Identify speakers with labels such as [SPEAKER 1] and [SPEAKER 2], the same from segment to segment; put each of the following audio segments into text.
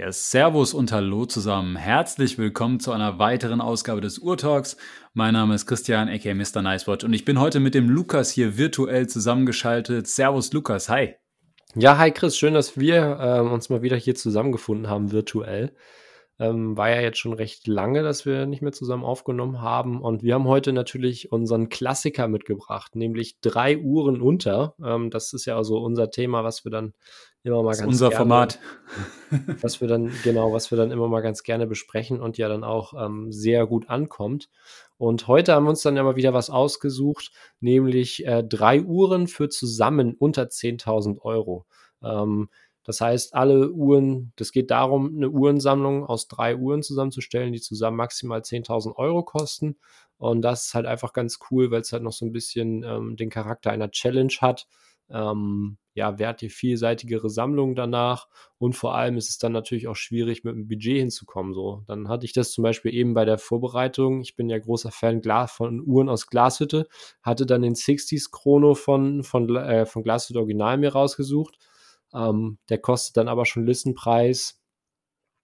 [SPEAKER 1] Ja, Servus und Hallo zusammen. Herzlich willkommen zu einer weiteren Ausgabe des Urtalks. Mein Name ist Christian, aka Mr. Nicewatch, und ich bin heute mit dem Lukas hier virtuell zusammengeschaltet. Servus, Lukas. Hi.
[SPEAKER 2] Ja, hi Chris, schön, dass wir äh, uns mal wieder hier zusammengefunden haben, virtuell. Ähm, war ja jetzt schon recht lange, dass wir nicht mehr zusammen aufgenommen haben. Und wir haben heute natürlich unseren Klassiker mitgebracht, nämlich drei Uhren unter. Ähm, das ist ja also unser Thema, was wir dann immer mal das ganz
[SPEAKER 1] unser gerne, Format.
[SPEAKER 2] was wir dann, genau, was wir dann immer mal ganz gerne besprechen und ja dann auch ähm, sehr gut ankommt. Und heute haben wir uns dann ja mal wieder was ausgesucht, nämlich äh, drei Uhren für zusammen unter 10.000 Euro. Ähm, das heißt, alle Uhren, das geht darum, eine Uhrensammlung aus drei Uhren zusammenzustellen, die zusammen maximal 10.000 Euro kosten. Und das ist halt einfach ganz cool, weil es halt noch so ein bisschen ähm, den Charakter einer Challenge hat. Ähm, ja, wer hat die vielseitigere Sammlung danach? Und vor allem ist es dann natürlich auch schwierig, mit dem Budget hinzukommen. So, dann hatte ich das zum Beispiel eben bei der Vorbereitung. Ich bin ja großer Fan von Uhren aus Glashütte, hatte dann den 60s Chrono von, von, äh, von Glashütte Original mir rausgesucht ähm, der kostet dann aber schon Listenpreis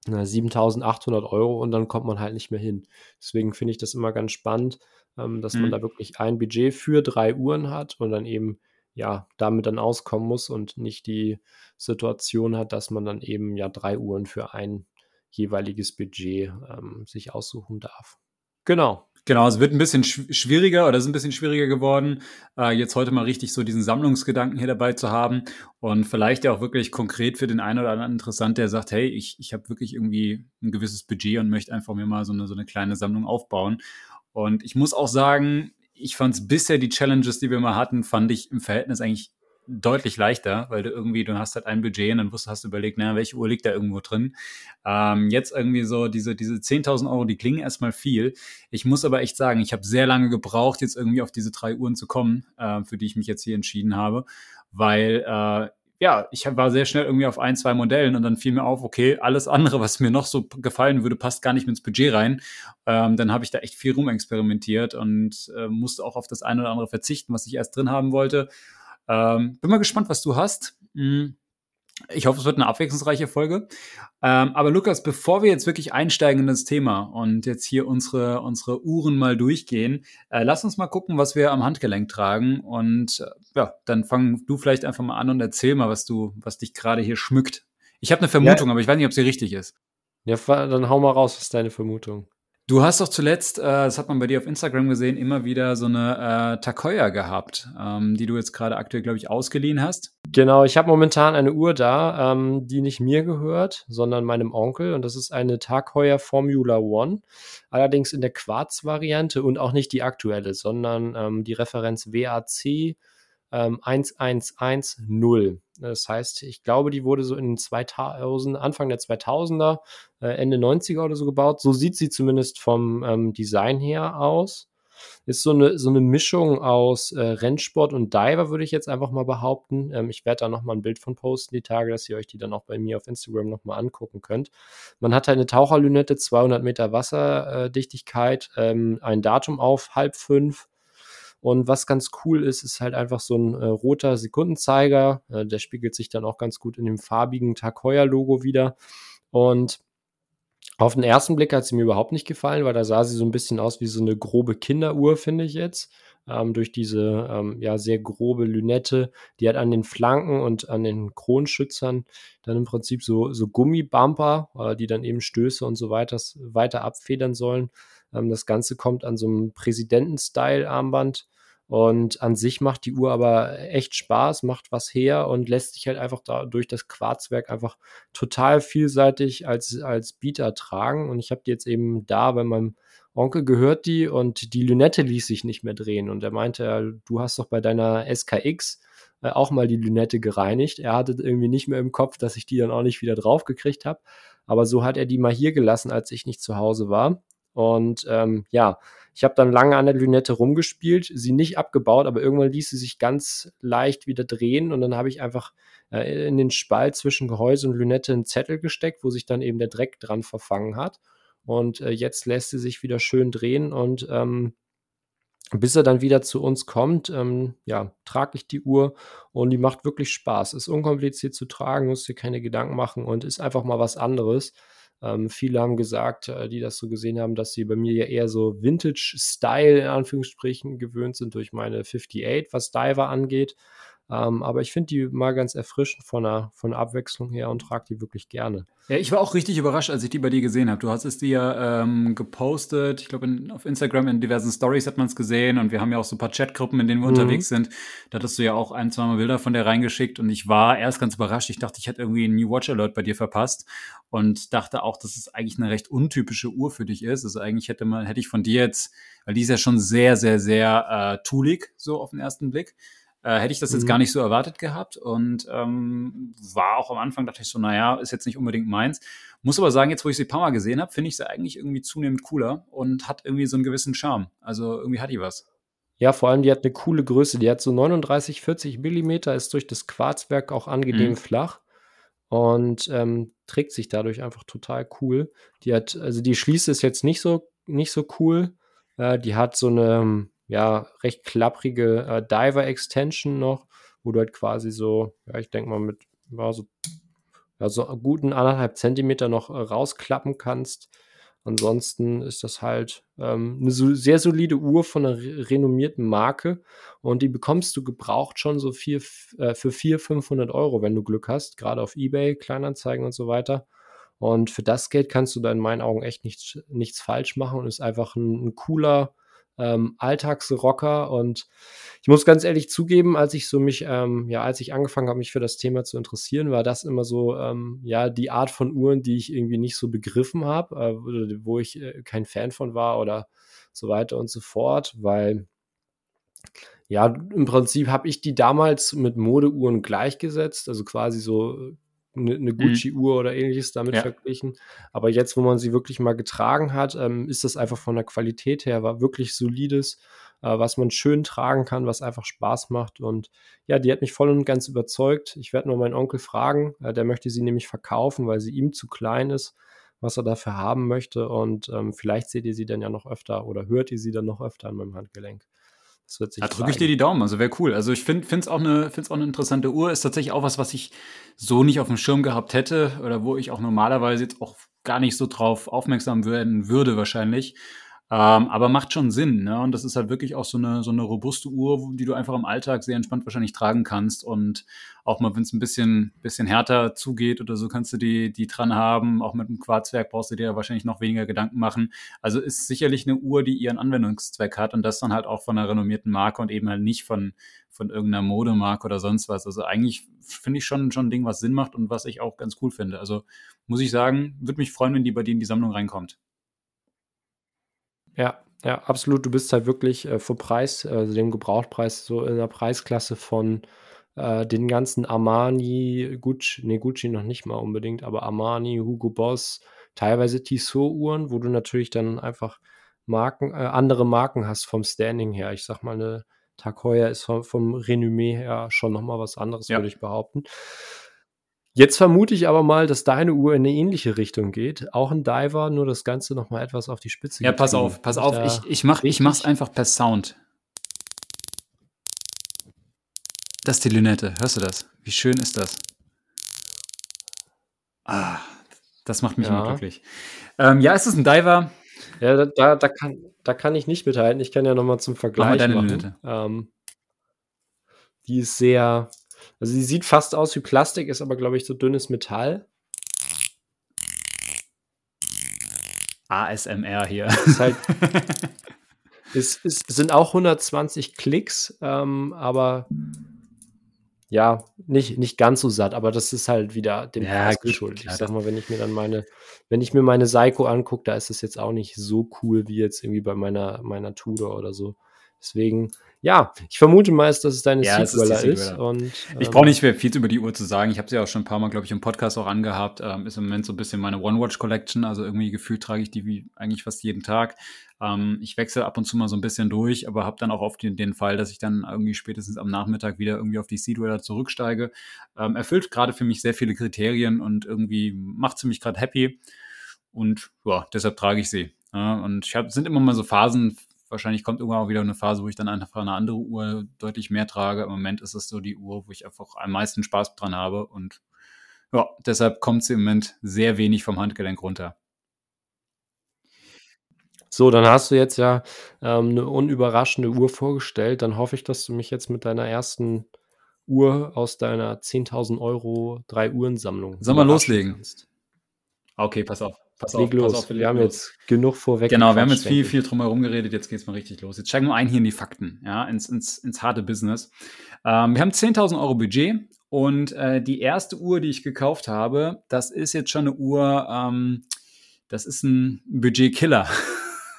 [SPEAKER 2] na, 7800 Euro und dann kommt man halt nicht mehr hin. Deswegen finde ich das immer ganz spannend, ähm, dass mhm. man da wirklich ein Budget für drei Uhren hat und dann eben ja damit dann auskommen muss und nicht die Situation hat, dass man dann eben ja drei Uhren für ein jeweiliges Budget ähm, sich aussuchen darf. Genau.
[SPEAKER 1] Genau, es wird ein bisschen schwieriger oder ist ein bisschen schwieriger geworden, äh, jetzt heute mal richtig so diesen Sammlungsgedanken hier dabei zu haben und vielleicht ja auch wirklich konkret für den einen oder anderen interessant, der sagt, hey, ich, ich habe wirklich irgendwie ein gewisses Budget und möchte einfach mir mal so eine, so eine kleine Sammlung aufbauen. Und ich muss auch sagen, ich fand es bisher die Challenges, die wir mal hatten, fand ich im Verhältnis eigentlich deutlich leichter, weil du irgendwie, du hast halt ein Budget und dann wusst, hast du überlegt, naja, welche Uhr liegt da irgendwo drin. Ähm, jetzt irgendwie so diese, diese 10.000 Euro, die klingen erstmal viel. Ich muss aber echt sagen, ich habe sehr lange gebraucht, jetzt irgendwie auf diese drei Uhren zu kommen, äh, für die ich mich jetzt hier entschieden habe, weil äh, ja, ich war sehr schnell irgendwie auf ein, zwei Modellen und dann fiel mir auf, okay, alles andere, was mir noch so gefallen würde, passt gar nicht mehr ins Budget rein. Ähm, dann habe ich da echt viel rumexperimentiert und äh, musste auch auf das eine oder andere verzichten, was ich erst drin haben wollte. Ähm, bin mal gespannt, was du hast. Hm. Ich hoffe, es wird eine abwechslungsreiche Folge. Ähm, aber Lukas, bevor wir jetzt wirklich einsteigen in das Thema und jetzt hier unsere, unsere Uhren mal durchgehen, äh, lass uns mal gucken, was wir am Handgelenk tragen. Und äh, ja, dann fang du vielleicht einfach mal an und erzähl mal, was du, was dich gerade hier schmückt. Ich habe eine Vermutung, ja. aber ich weiß nicht, ob sie richtig ist.
[SPEAKER 2] Ja, dann hau mal raus, was ist deine Vermutung?
[SPEAKER 1] Du hast doch zuletzt, äh, das hat man bei dir auf Instagram gesehen, immer wieder so eine äh, Takoya gehabt, ähm, die du jetzt gerade aktuell, glaube ich, ausgeliehen hast.
[SPEAKER 2] Genau, ich habe momentan eine Uhr da, ähm, die nicht mir gehört, sondern meinem Onkel. Und das ist eine Tag Formula One. Allerdings in der Quarz-Variante und auch nicht die aktuelle, sondern ähm, die Referenz WAC ähm, 1110. Das heißt, ich glaube, die wurde so in den 2000, Anfang der 2000er, äh, Ende 90er oder so gebaut. So sieht sie zumindest vom ähm, Design her aus. Ist so eine, so eine Mischung aus äh, Rennsport und Diver, würde ich jetzt einfach mal behaupten. Ähm, ich werde da nochmal ein Bild von posten, die Tage, dass ihr euch die dann auch bei mir auf Instagram nochmal angucken könnt. Man hat eine Taucherlünette, 200 Meter Wasserdichtigkeit, ähm, ein Datum auf halb fünf und was ganz cool ist, ist halt einfach so ein äh, roter Sekundenzeiger. Äh, der spiegelt sich dann auch ganz gut in dem farbigen Tag Heuer Logo wieder. Und auf den ersten Blick hat sie mir überhaupt nicht gefallen, weil da sah sie so ein bisschen aus wie so eine grobe Kinderuhr, finde ich jetzt. Ähm, durch diese ähm, ja sehr grobe Lünette, die hat an den Flanken und an den Kronschützern dann im Prinzip so, so Gummibumper, äh, die dann eben Stöße und so weiter, weiter abfedern sollen. Ähm, das Ganze kommt an so einem Präsidenten-Style-Armband und an sich macht die Uhr aber echt Spaß, macht was her und lässt sich halt einfach da durch das Quarzwerk einfach total vielseitig als, als Bieter tragen. Und ich habe die jetzt eben da bei meinem Onkel gehört die und die Lünette ließ sich nicht mehr drehen. Und er meinte, du hast doch bei deiner SKX äh, auch mal die Lünette gereinigt. Er hatte irgendwie nicht mehr im Kopf, dass ich die dann auch nicht wieder draufgekriegt habe. Aber so hat er die mal hier gelassen, als ich nicht zu Hause war. Und ähm, ja, ich habe dann lange an der Lünette rumgespielt, sie nicht abgebaut, aber irgendwann ließ sie sich ganz leicht wieder drehen und dann habe ich einfach äh, in den Spalt zwischen Gehäuse und Lünette einen Zettel gesteckt, wo sich dann eben der Dreck dran verfangen hat. Und äh, jetzt lässt sie sich wieder schön drehen und ähm, bis er dann wieder zu uns kommt, ähm, ja, trage ich die Uhr und die macht wirklich Spaß. Ist unkompliziert zu tragen, musst dir keine Gedanken machen und ist einfach mal was anderes. Ähm, viele haben gesagt, äh, die das so gesehen haben, dass sie bei mir ja eher so Vintage-Style in Anführungsstrichen gewöhnt sind durch meine 58, was Diver angeht. Ähm, aber ich finde die mal ganz erfrischend von der, von der Abwechslung her und trage die wirklich gerne.
[SPEAKER 1] Ja, ich war auch richtig überrascht, als ich die bei dir gesehen habe. Du hast es dir ähm, gepostet, ich glaube auf Instagram in diversen Stories hat man es gesehen und wir haben ja auch so ein paar Chatgruppen, in denen wir mhm. unterwegs sind. Da hattest du ja auch ein, zwei Mal Bilder von der reingeschickt und ich war erst ganz überrascht. Ich dachte, ich hätte irgendwie einen New Watch Alert bei dir verpasst und dachte auch, dass es eigentlich eine recht untypische Uhr für dich ist. Also eigentlich hätte man, hätte ich von dir jetzt, weil die ist ja schon sehr, sehr, sehr äh, toolig, so auf den ersten Blick äh, hätte ich das jetzt mhm. gar nicht so erwartet gehabt und ähm, war auch am Anfang, dachte ich so, naja, ist jetzt nicht unbedingt meins. Muss aber sagen, jetzt wo ich sie ein paar Mal gesehen habe, finde ich sie eigentlich irgendwie zunehmend cooler und hat irgendwie so einen gewissen Charme. Also irgendwie hat die was.
[SPEAKER 2] Ja, vor allem, die hat eine coole Größe. Die hat so 39, 40 Millimeter, ist durch das Quarzwerk auch angenehm mhm. flach und ähm, trägt sich dadurch einfach total cool. Die hat, also die Schließe ist jetzt nicht so, nicht so cool. Äh, die hat so eine, ja, recht klapprige äh, Diver-Extension noch, wo du halt quasi so, ja, ich denke mal mit ja, so, ja, so guten anderthalb Zentimeter noch äh, rausklappen kannst. Ansonsten ist das halt ähm, eine so, sehr solide Uhr von einer renommierten Marke und die bekommst du gebraucht schon so vier, äh, für 400, 500 Euro, wenn du Glück hast, gerade auf Ebay, Kleinanzeigen und so weiter. Und für das Geld kannst du da in meinen Augen echt nichts, nichts falsch machen und ist einfach ein, ein cooler, ähm, Alltagsrocker. Und ich muss ganz ehrlich zugeben, als ich so mich, ähm, ja, als ich angefangen habe, mich für das Thema zu interessieren, war das immer so, ähm, ja, die Art von Uhren, die ich irgendwie nicht so begriffen habe, äh, wo ich äh, kein Fan von war oder so weiter und so fort, weil ja, im Prinzip habe ich die damals mit Modeuhren gleichgesetzt, also quasi so eine, eine mhm. Gucci-Uhr oder ähnliches damit ja. verglichen. Aber jetzt, wo man sie wirklich mal getragen hat, ähm, ist das einfach von der Qualität her war wirklich solides, äh, was man schön tragen kann, was einfach Spaß macht. Und ja, die hat mich voll und ganz überzeugt. Ich werde nur meinen Onkel fragen, äh, der möchte sie nämlich verkaufen, weil sie ihm zu klein ist, was er dafür haben möchte. Und ähm, vielleicht seht ihr sie dann ja noch öfter oder hört ihr sie dann noch öfter an meinem Handgelenk.
[SPEAKER 1] Das wird sich da drücke ich dir die Daumen, also wäre cool. Also ich finde es auch, eine, auch eine interessante Uhr. Ist tatsächlich auch was, was ich so nicht auf dem Schirm gehabt hätte oder wo ich auch normalerweise jetzt auch gar nicht so drauf aufmerksam werden würde wahrscheinlich. Ähm, aber macht schon Sinn, ne? Und das ist halt wirklich auch so eine, so eine robuste Uhr, die du einfach im Alltag sehr entspannt wahrscheinlich tragen kannst. Und auch mal, wenn es ein bisschen, bisschen härter zugeht oder so, kannst du die, die dran haben. Auch mit dem Quarzwerk brauchst du dir wahrscheinlich noch weniger Gedanken machen. Also ist sicherlich eine Uhr, die ihren Anwendungszweck hat und das dann halt auch von einer renommierten Marke und eben halt nicht von, von irgendeiner Modemarke oder sonst was. Also eigentlich finde ich schon, schon ein Ding, was Sinn macht und was ich auch ganz cool finde. Also muss ich sagen, würde mich freuen, wenn die bei dir in die Sammlung reinkommt.
[SPEAKER 2] Ja, ja, absolut. Du bist halt wirklich äh, vom Preis, also dem Gebrauchtpreis, so in der Preisklasse von äh, den ganzen Armani, Gucci, nee, Gucci noch nicht mal unbedingt, aber Armani, Hugo Boss, teilweise Tissot-Uhren, wo du natürlich dann einfach Marken, äh, andere Marken hast vom Standing her. Ich sag mal, eine Tag Heuer ist vom, vom Renommee her schon nochmal was anderes, ja. würde ich behaupten. Jetzt vermute ich aber mal, dass deine Uhr in eine ähnliche Richtung geht. Auch ein Diver, nur das Ganze noch mal etwas auf die Spitze.
[SPEAKER 1] Ja, pass auf, pass auf. Ich, ich, mach, ich mach's einfach per Sound. Das ist die Lünette. Hörst du das? Wie schön ist das? Ah, das macht mich ja. immer glücklich. Ähm, ja, ist es ein Diver?
[SPEAKER 2] Ja, da, da, da, kann, da kann ich nicht mithalten. Ich kann ja noch mal zum Vergleich Mach mal deine machen. Lünette. Ähm, die ist sehr, also sie sieht fast aus wie Plastik, ist aber, glaube ich, so dünnes Metall.
[SPEAKER 1] ASMR hier. Ist halt,
[SPEAKER 2] es, es sind auch 120 Klicks, ähm, aber ja, nicht, nicht ganz so satt, aber das ist halt wieder dem ja, Preis geschuldet. Ich sag mal, wenn ich mir dann meine, wenn ich mir meine Seiko angucke, da ist es jetzt auch nicht so cool wie jetzt irgendwie bei meiner, meiner Tudor oder so. Deswegen, ja, ich vermute meist, dass es deine ja, Sequeller ist. ist und,
[SPEAKER 1] ich ähm, brauche nicht mehr viel über die Uhr zu sagen. Ich habe sie auch schon ein paar Mal, glaube ich, im Podcast auch angehabt. Ähm, ist im Moment so ein bisschen meine One-Watch-Collection. Also irgendwie gefühlt trage ich die wie eigentlich fast jeden Tag. Ähm, ich wechsle ab und zu mal so ein bisschen durch, aber habe dann auch oft den, den, Fall, dass ich dann irgendwie spätestens am Nachmittag wieder irgendwie auf die Seedweller zurücksteige. Ähm, erfüllt gerade für mich sehr viele Kriterien und irgendwie macht sie mich gerade happy. Und ja, deshalb trage ich sie. Ja, und ich hab, sind immer mal so Phasen, wahrscheinlich kommt irgendwann auch wieder eine Phase, wo ich dann einfach eine andere Uhr deutlich mehr trage. Im Moment ist es so die Uhr, wo ich einfach am meisten Spaß dran habe und ja, deshalb kommt sie im Moment sehr wenig vom Handgelenk runter.
[SPEAKER 2] So, dann hast du jetzt ja, ähm, 'ne unüberraschende Uhr vorgestellt. Dann hoffe ich, dass du mich jetzt mit deiner ersten Uhr aus deiner 10.000 € Drei-Uhren-Sammlung
[SPEAKER 1] Sollen wir loslegen?
[SPEAKER 2] kannst.
[SPEAKER 1] Okay, pass auf, pass
[SPEAKER 2] Leg
[SPEAKER 1] auf, pass
[SPEAKER 2] los.
[SPEAKER 1] auf, wir
[SPEAKER 2] Wir haben
[SPEAKER 1] los.
[SPEAKER 2] jetzt genug vorweg
[SPEAKER 1] Genau, wir haben jetzt viel, viel drum herum geredet, jetzt geht's mal richtig los. Jetzt steigen wir ein hier in die Fakten, ja, ins, ins, ins harte Business. Ähm, wir haben 10.000 Euro Budget und äh, die erste Uhr, die ich gekauft habe, das ist jetzt schon eine Uhr, ähm, das ist ein Budgetkiller.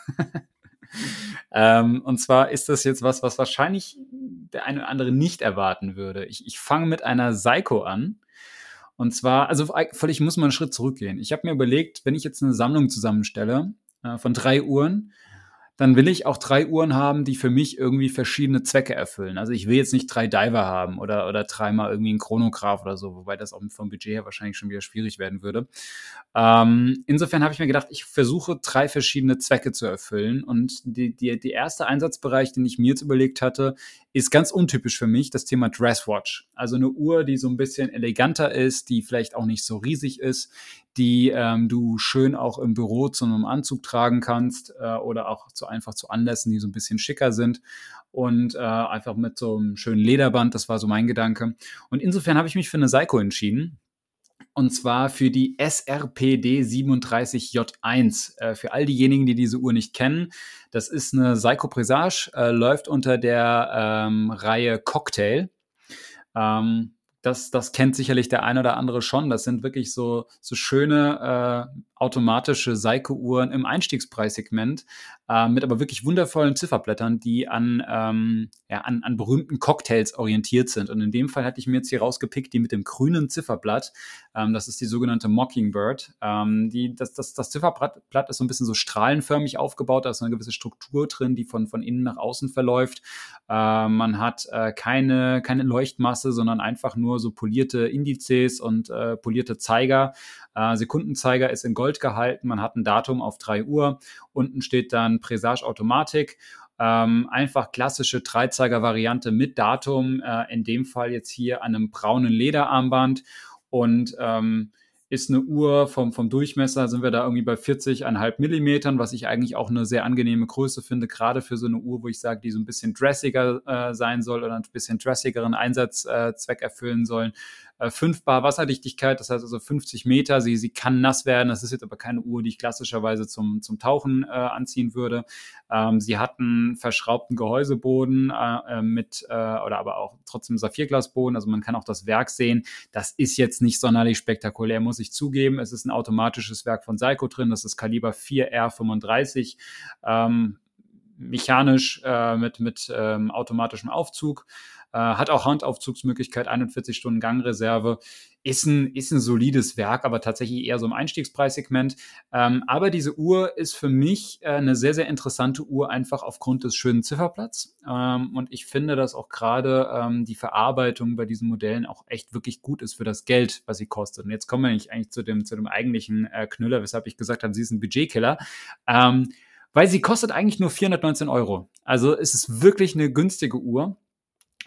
[SPEAKER 1] ähm, und zwar ist das jetzt was, was wahrscheinlich der eine oder andere nicht erwarten würde. Ich, ich fange mit einer Seiko an. Und zwar, also völlig muss man einen Schritt zurückgehen. Ich habe mir überlegt, wenn ich jetzt eine Sammlung zusammenstelle äh, von drei Uhren, dann will ich auch drei Uhren haben, die für mich irgendwie verschiedene Zwecke erfüllen. Also ich will jetzt nicht drei Diver haben oder, oder dreimal irgendwie einen Chronograph oder so, wobei das auch vom Budget her wahrscheinlich schon wieder schwierig werden würde. Ähm, insofern habe ich mir gedacht, ich versuche drei verschiedene Zwecke zu erfüllen. Und die, die, die erste Einsatzbereich, den ich mir jetzt überlegt hatte, ist ganz untypisch für mich, das Thema Dresswatch. Also eine Uhr, die so ein bisschen eleganter ist, die vielleicht auch nicht so riesig ist, die ähm, du schön auch im Büro zu einem Anzug tragen kannst äh, oder auch zu einfach zu Anlässen, die so ein bisschen schicker sind und äh, einfach mit so einem schönen Lederband. Das war so mein Gedanke. Und insofern habe ich mich für eine Seiko entschieden. Und zwar für die SRPD 37J1. Äh, für all diejenigen, die diese Uhr nicht kennen, das ist eine Seiko Presage, äh, läuft unter der ähm, Reihe Cocktail. Ähm, das, das kennt sicherlich der ein oder andere schon. Das sind wirklich so, so schöne äh, automatische Seiko-Uhren im Einstiegspreissegment äh, mit aber wirklich wundervollen Zifferblättern, die an, ähm, ja, an, an berühmten Cocktails orientiert sind. Und in dem Fall hatte ich mir jetzt hier rausgepickt, die mit dem grünen Zifferblatt. Ähm, das ist die sogenannte Mockingbird. Ähm, die, das, das, das Zifferblatt ist so ein bisschen so strahlenförmig aufgebaut. Da ist eine gewisse Struktur drin, die von, von innen nach außen verläuft. Äh, man hat äh, keine, keine Leuchtmasse, sondern einfach nur so polierte Indizes und äh, polierte Zeiger. Äh, Sekundenzeiger ist in Gold gehalten. Man hat ein Datum auf 3 Uhr. Unten steht dann Presage Automatik. Ähm, einfach klassische Dreizeiger-Variante mit Datum, äh, in dem Fall jetzt hier an einem braunen Lederarmband und ähm, ist eine Uhr vom, vom Durchmesser, sind wir da irgendwie bei 40,5 Millimetern, was ich eigentlich auch eine sehr angenehme Größe finde, gerade für so eine Uhr, wo ich sage, die so ein bisschen dressiger äh, sein soll oder ein bisschen dressigeren Einsatzzweck äh, erfüllen sollen. Äh, 5 Bar Wasserdichtigkeit, das heißt also 50 Meter. Sie, sie kann nass werden. Das ist jetzt aber keine Uhr, die ich klassischerweise zum, zum Tauchen äh, anziehen würde. Ähm, sie hat einen verschraubten Gehäuseboden äh, äh mit, äh, oder aber auch trotzdem Saphirglasboden. Also man kann auch das Werk sehen. Das ist jetzt nicht sonderlich spektakulär, muss ich zugeben. Es ist ein automatisches Werk von Seiko drin. Das ist Kaliber 4R35. Ähm, mechanisch äh, mit, mit ähm, automatischem Aufzug. Äh, hat auch Handaufzugsmöglichkeit, 41 Stunden Gangreserve. Ist ein, ist ein solides Werk, aber tatsächlich eher so im Einstiegspreissegment. Ähm, aber diese Uhr ist für mich äh, eine sehr, sehr interessante Uhr, einfach aufgrund des schönen Zifferblatts. Ähm, und ich finde, dass auch gerade ähm, die Verarbeitung bei diesen Modellen auch echt wirklich gut ist für das Geld, was sie kostet. Und jetzt kommen wir nicht eigentlich zu dem, zu dem eigentlichen äh, Knüller, weshalb ich gesagt habe, sie ist ein Budgetkiller. Ähm, weil sie kostet eigentlich nur 419 Euro. Also es ist wirklich eine günstige Uhr.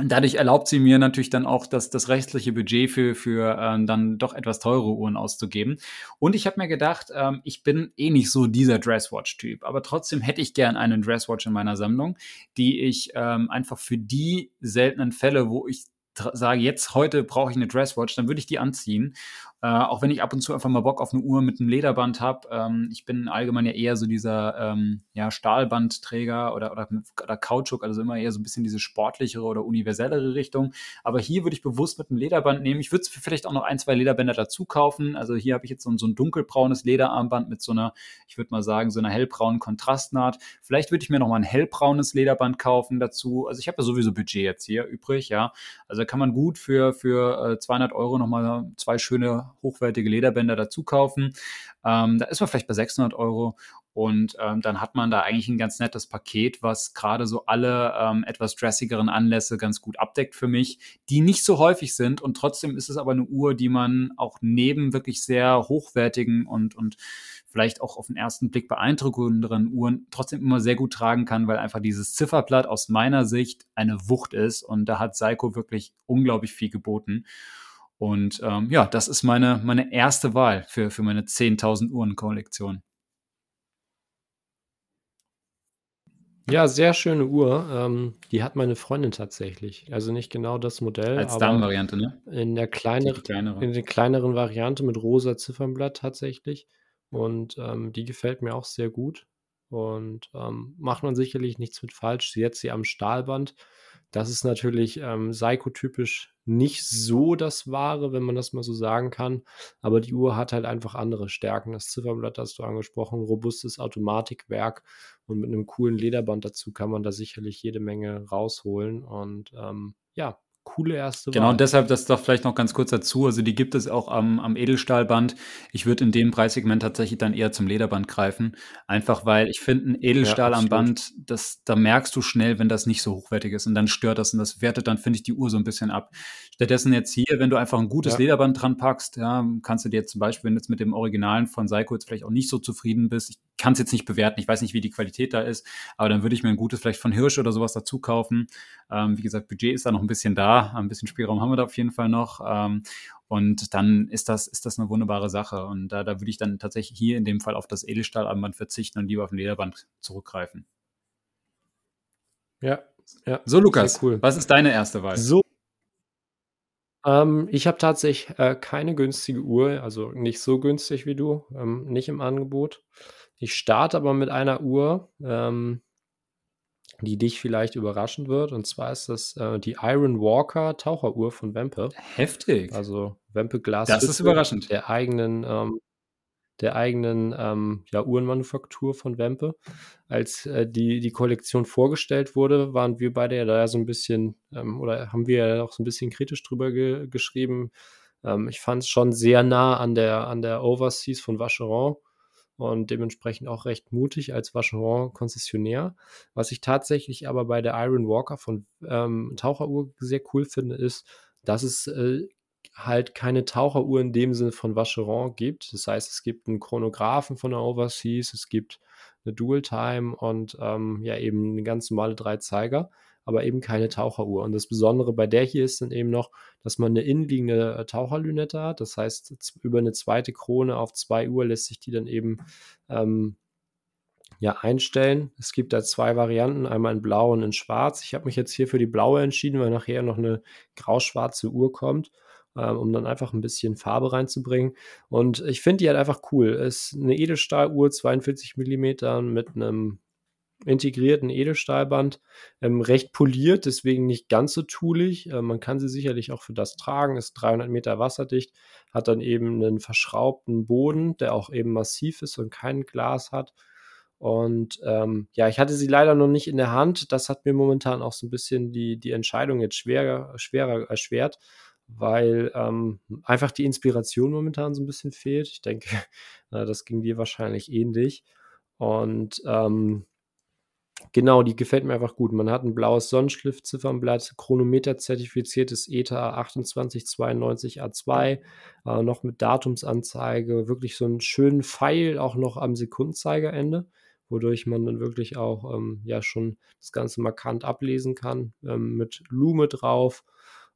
[SPEAKER 1] Und dadurch erlaubt sie mir natürlich dann auch das, das rechtliche Budget für, für ähm, dann doch etwas teure Uhren auszugeben. Und ich habe mir gedacht, ähm, ich bin eh nicht so dieser Dresswatch-Typ, aber trotzdem hätte ich gern einen Dresswatch in meiner Sammlung, die ich ähm, einfach für die seltenen Fälle, wo ich sage, jetzt heute brauche ich eine Dresswatch, dann würde ich die anziehen. Äh, auch wenn ich ab und zu einfach mal Bock auf eine Uhr mit einem Lederband habe. Ähm, ich bin allgemein ja eher so dieser ähm, ja, Stahlbandträger oder, oder, oder Kautschuk, also immer eher so ein bisschen diese sportlichere oder universellere Richtung. Aber hier würde ich bewusst mit einem Lederband nehmen. Ich würde vielleicht auch noch ein, zwei Lederbänder dazu kaufen. Also hier habe ich jetzt so, so ein dunkelbraunes Lederarmband mit so einer, ich würde mal sagen, so einer hellbraunen Kontrastnaht. Vielleicht würde ich mir noch mal ein hellbraunes Lederband kaufen dazu. Also ich habe ja sowieso Budget jetzt hier übrig, ja. Also kann man gut für, für äh, 200 Euro noch mal zwei schöne hochwertige Lederbänder dazu kaufen. Ähm, da ist man vielleicht bei 600 Euro. Und ähm, dann hat man da eigentlich ein ganz nettes Paket, was gerade so alle ähm, etwas dressigeren Anlässe ganz gut abdeckt für mich, die nicht so häufig sind. Und trotzdem ist es aber eine Uhr, die man auch neben wirklich sehr hochwertigen und, und vielleicht auch auf den ersten Blick beeindruckenderen Uhren trotzdem immer sehr gut tragen kann, weil einfach dieses Zifferblatt aus meiner Sicht eine Wucht ist. Und da hat Seiko wirklich unglaublich viel geboten. Und ähm, ja, das ist meine, meine erste Wahl für, für meine 10.000 Uhren-Kollektion.
[SPEAKER 2] Ja, sehr schöne Uhr. Ähm, die hat meine Freundin tatsächlich. Also nicht genau das Modell,
[SPEAKER 1] Als Damenvariante, ne?
[SPEAKER 2] in der
[SPEAKER 1] Die
[SPEAKER 2] kleineren,
[SPEAKER 1] kleinere.
[SPEAKER 2] in der kleineren Variante mit rosa Ziffernblatt tatsächlich. Und ähm, die gefällt mir auch sehr gut. Und ähm, macht man sicherlich nichts mit falsch. Sie jetzt sie am Stahlband. Das ist natürlich ähm, Seiko-typisch nicht so das Wahre, wenn man das mal so sagen kann. Aber die Uhr hat halt einfach andere Stärken. Das Ziffernblatt hast du angesprochen, robustes Automatikwerk und mit einem coolen Lederband dazu kann man da sicherlich jede Menge rausholen. Und ähm, ja, coole erste
[SPEAKER 1] Genau,
[SPEAKER 2] Wahl.
[SPEAKER 1] und deshalb das doch vielleicht noch ganz kurz dazu. Also die gibt es auch am, am Edelstahlband. Ich würde in dem Preissegment tatsächlich dann eher zum Lederband greifen. Einfach weil ich finde, ein Edelstahl am
[SPEAKER 2] absolut.
[SPEAKER 1] Band, das, da merkst du schnell, wenn das nicht so hochwertig ist und dann stört das und das wertet dann, finde ich, die Uhr so ein bisschen ab. Stattdessen jetzt hier, wenn du einfach ein gutes
[SPEAKER 2] Ja.
[SPEAKER 1] Lederband dran packst, ja, kannst du dir zum Beispiel, wenn du jetzt mit dem Originalen von Seiko jetzt vielleicht auch nicht so zufrieden bist, ich kann es jetzt nicht bewerten, ich weiß nicht, wie die Qualität da ist, aber dann würde ich mir ein gutes vielleicht von Hirsch oder sowas dazu kaufen. Ähm, wie gesagt, Budget ist da noch ein bisschen da, ein bisschen Spielraum haben wir da auf jeden Fall noch. Ähm, und dann ist das, ist das eine wunderbare Sache. Und da, da würde ich dann tatsächlich hier in dem Fall auf das Edelstahlarmband verzichten und lieber auf ein Lederband zurückgreifen.
[SPEAKER 2] Ja, ja.
[SPEAKER 1] So, Lukas,
[SPEAKER 2] cool.
[SPEAKER 1] was ist deine erste Wahl?
[SPEAKER 2] So. Ähm, ich habe tatsächlich äh, keine günstige Uhr, also nicht so günstig wie du, ähm, nicht im Angebot. Ich starte aber mit einer Uhr, ähm, die dich vielleicht überraschen wird. Und zwar ist das äh, die Iron Walker Taucheruhr von Wempe.
[SPEAKER 1] Heftig.
[SPEAKER 2] Also Wempe Glas.
[SPEAKER 1] das ist überraschend.
[SPEAKER 2] Der eigenen, ähm, der eigenen ähm, ja, Uhrenmanufaktur von Wempe. Als äh, die, die Kollektion vorgestellt wurde, waren wir beide ja da so ein bisschen, ähm, oder haben wir ja auch so ein bisschen kritisch drüber ge geschrieben. Ähm, ich fand es schon sehr nah an der, an der Overseas von Vacheron und dementsprechend auch recht mutig als Vacheron-Konzessionär. Was ich tatsächlich aber bei der Iron Walker von ähm, Taucheruhr sehr cool finde, ist, dass es äh, halt keine Taucheruhr in dem Sinne von Vacheron gibt. Das heißt, es gibt einen Chronographen von der Overseas, es gibt eine Dual Time und ähm, ja eben eine ganz normale Drei-Zeiger, aber eben keine Taucheruhr. Und das Besondere bei der hier ist dann eben noch, dass man eine innenliegende äh, Taucherlünette hat. Das heißt, über eine zweite Krone auf zwei Uhr lässt sich die dann eben ähm, ja, einstellen. Es gibt da zwei Varianten, einmal in blau und in schwarz. Ich habe mich jetzt hier für die blaue entschieden, weil nachher noch eine grau-schwarze Uhr kommt, ähm, um dann einfach ein bisschen Farbe reinzubringen. Und ich finde die halt einfach cool. Ist eine Edelstahluhr, 42 mm mit einem integrierten Edelstahlband, ähm, recht poliert, deswegen nicht ganz so toolig. Äh, man kann sie sicherlich auch für das tragen, ist 300 Meter wasserdicht, hat dann eben einen verschraubten Boden, der auch eben massiv ist und kein Glas hat. Und ähm, ja, ich hatte sie leider noch nicht in der Hand. Das hat mir momentan auch so ein bisschen die, die Entscheidung jetzt schwerer, schwerer erschwert, weil ähm, einfach die Inspiration momentan so ein bisschen fehlt. Ich denke, äh, das ging dir wahrscheinlich ähnlich. Und ähm, genau, die gefällt mir einfach gut. Man hat ein blaues Sonnenschliff-Ziffernblatt, Chronometer-zertifiziertes ETA 2892 A2, äh, noch mit Datumsanzeige, wirklich so einen schönen Pfeil auch noch am Sekundenzeigerende, wodurch man dann wirklich auch ähm, ja schon das Ganze markant ablesen kann, ähm, mit Lume drauf.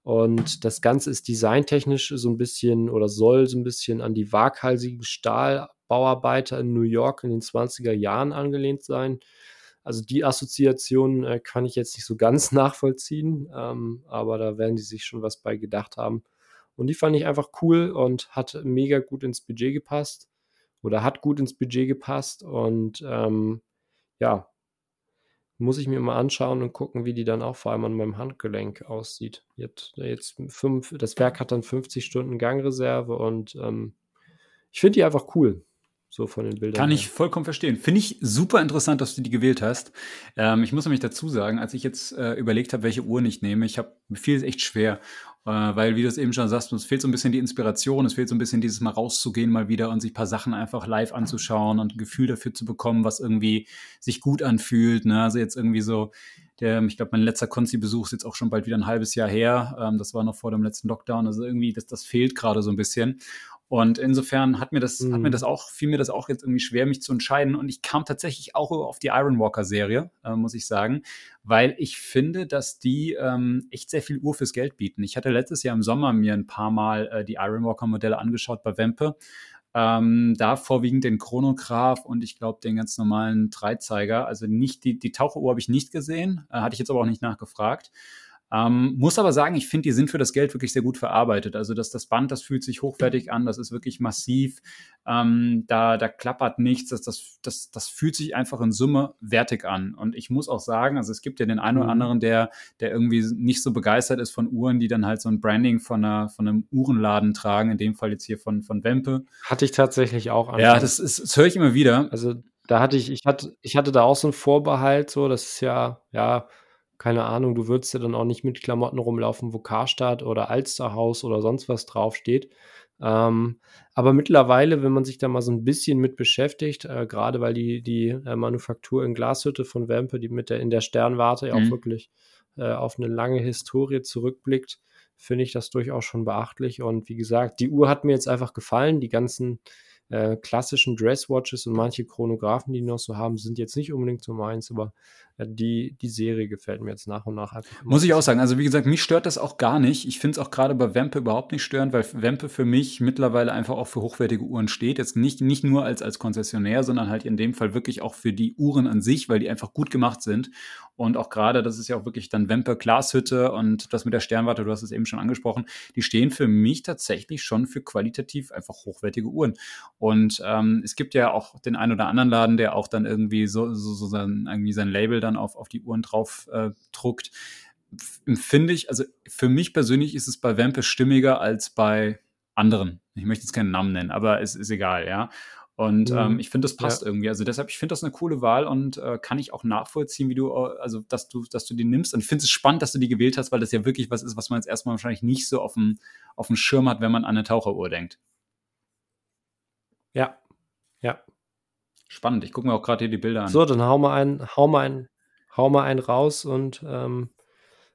[SPEAKER 2] Und das Ganze ist designtechnisch so ein bisschen oder soll so ein bisschen an die waghalsigen Stahlbauarbeiter in New York in den 20er Jahren angelehnt sein. Also die Assoziation äh, kann ich jetzt nicht so ganz nachvollziehen, ähm, aber da werden die sich schon was bei gedacht haben. Und die fand ich einfach cool und hat mega gut ins Budget gepasst oder hat gut ins Budget gepasst und ähm, ja, muss ich mir mal anschauen und gucken, wie die dann auch vor allem an meinem Handgelenk aussieht. Jetzt, jetzt fünf, das Werk hat dann 50 Stunden Gangreserve und ähm, ich finde die einfach cool. So von den Bildern.
[SPEAKER 1] Kann ich vollkommen verstehen. Finde ich super interessant, dass du die gewählt hast. Ähm, ich muss nämlich dazu sagen, als ich jetzt äh, überlegt habe, welche Uhren ich nehme, ich habe mir fiel es echt schwer. Äh, weil, wie du es eben schon sagst, es fehlt so ein bisschen die Inspiration, es fehlt so ein bisschen dieses Mal rauszugehen mal wieder und sich ein paar Sachen einfach live anzuschauen und ein Gefühl dafür zu bekommen, was irgendwie sich gut anfühlt. Ne? Also jetzt irgendwie so, der, ich glaube, mein letzter Konzi-Besuch ist jetzt auch schon bald wieder ein halbes Jahr her. Ähm, das war noch vor dem letzten Lockdown. Also irgendwie, das, das fehlt gerade so ein bisschen. Und insofern hat mir das, mhm. hat mir mhm. das auch, fiel mir das auch jetzt irgendwie schwer, mich zu entscheiden. Und ich kam tatsächlich auch auf die Iron Walker Serie, äh, muss ich sagen, weil ich finde, dass die ähm, echt sehr viel Uhr fürs Geld bieten. Ich hatte letztes Jahr im Sommer mir ein paar Mal äh, die Iron Walker Modelle angeschaut bei Wempe. Ähm, da vorwiegend den Chronograph und ich glaube den ganz normalen Dreizeiger. Also nicht die, die Taucheruhr habe ich nicht gesehen, äh, hatte ich jetzt aber auch nicht nachgefragt. Ähm, muss aber sagen, ich finde, die sind für das Geld wirklich sehr gut verarbeitet. Also dass das Band, das fühlt sich hochwertig an, das ist wirklich massiv. Ähm, da, da klappert nichts, das, das, das, das fühlt sich einfach in Summe wertig an. Und ich muss auch sagen, also es gibt ja den einen oder mhm. anderen, der, der irgendwie nicht so begeistert ist von Uhren, die dann halt so ein Branding von, einer, von einem Uhrenladen tragen, in dem Fall jetzt hier von, von Wempe.
[SPEAKER 2] Hatte ich tatsächlich auch
[SPEAKER 1] an. Ja, das, ist, das höre ich immer wieder.
[SPEAKER 2] Also da hatte ich, ich hatte, ich hatte da auch so einen Vorbehalt, so, das ist ja, ja, keine Ahnung, du würdest ja dann auch nicht mit Klamotten rumlaufen, wo Karstadt oder Alsterhaus oder sonst was draufsteht. Ähm, aber mittlerweile, wenn man sich da mal so ein bisschen mit beschäftigt, äh, gerade weil die, die äh, Manufaktur in Glashütte von Wempe, die mit der in der Sternwarte ja auch mhm. wirklich äh, auf eine lange Historie zurückblickt, finde ich das durchaus schon beachtlich. Und wie gesagt, die Uhr hat mir jetzt einfach gefallen. Die ganzen äh, klassischen Dresswatches und manche Chronographen, die noch so haben, sind jetzt nicht unbedingt so meins, aber die, die Serie gefällt mir jetzt nach und nach.
[SPEAKER 1] Muss ich auch sagen, also wie gesagt, mich stört das auch gar nicht. Ich finde es auch gerade bei Wempe überhaupt nicht störend, weil Wempe für mich mittlerweile einfach auch für hochwertige Uhren steht. Jetzt nicht, nicht nur als, als Konzessionär, sondern halt in dem Fall wirklich auch für die Uhren an sich, weil die einfach gut gemacht sind. Und auch gerade, das ist ja auch wirklich dann Wempe Glashütte und das mit der Sternwarte, du hast es eben schon angesprochen, die stehen für mich tatsächlich schon für qualitativ einfach hochwertige Uhren. Und ähm, es gibt ja auch den einen oder anderen Laden, der auch dann irgendwie so, so, so sein, irgendwie sein Label dann auf, auf die Uhren drauf äh, druckt. Finde ich, also für mich persönlich ist es bei Wempe stimmiger als bei anderen. Ich möchte jetzt keinen Namen nennen, aber es ist egal, ja. Und mhm. ähm, ich finde, das passt ja. irgendwie. Also deshalb, ich finde das eine coole Wahl und äh, kann ich auch nachvollziehen, wie du, äh, also dass du, dass du die nimmst. Und ich finde es spannend, dass du die gewählt hast, weil das ja wirklich was ist, was man jetzt erstmal wahrscheinlich nicht so auf dem, auf dem Schirm hat, wenn man an eine Taucheruhr denkt.
[SPEAKER 2] Ja, ja.
[SPEAKER 1] Spannend. Ich gucke mir auch gerade hier die Bilder an.
[SPEAKER 2] So, dann hau mal einen, hau mal einen, hau mal einen raus und ähm,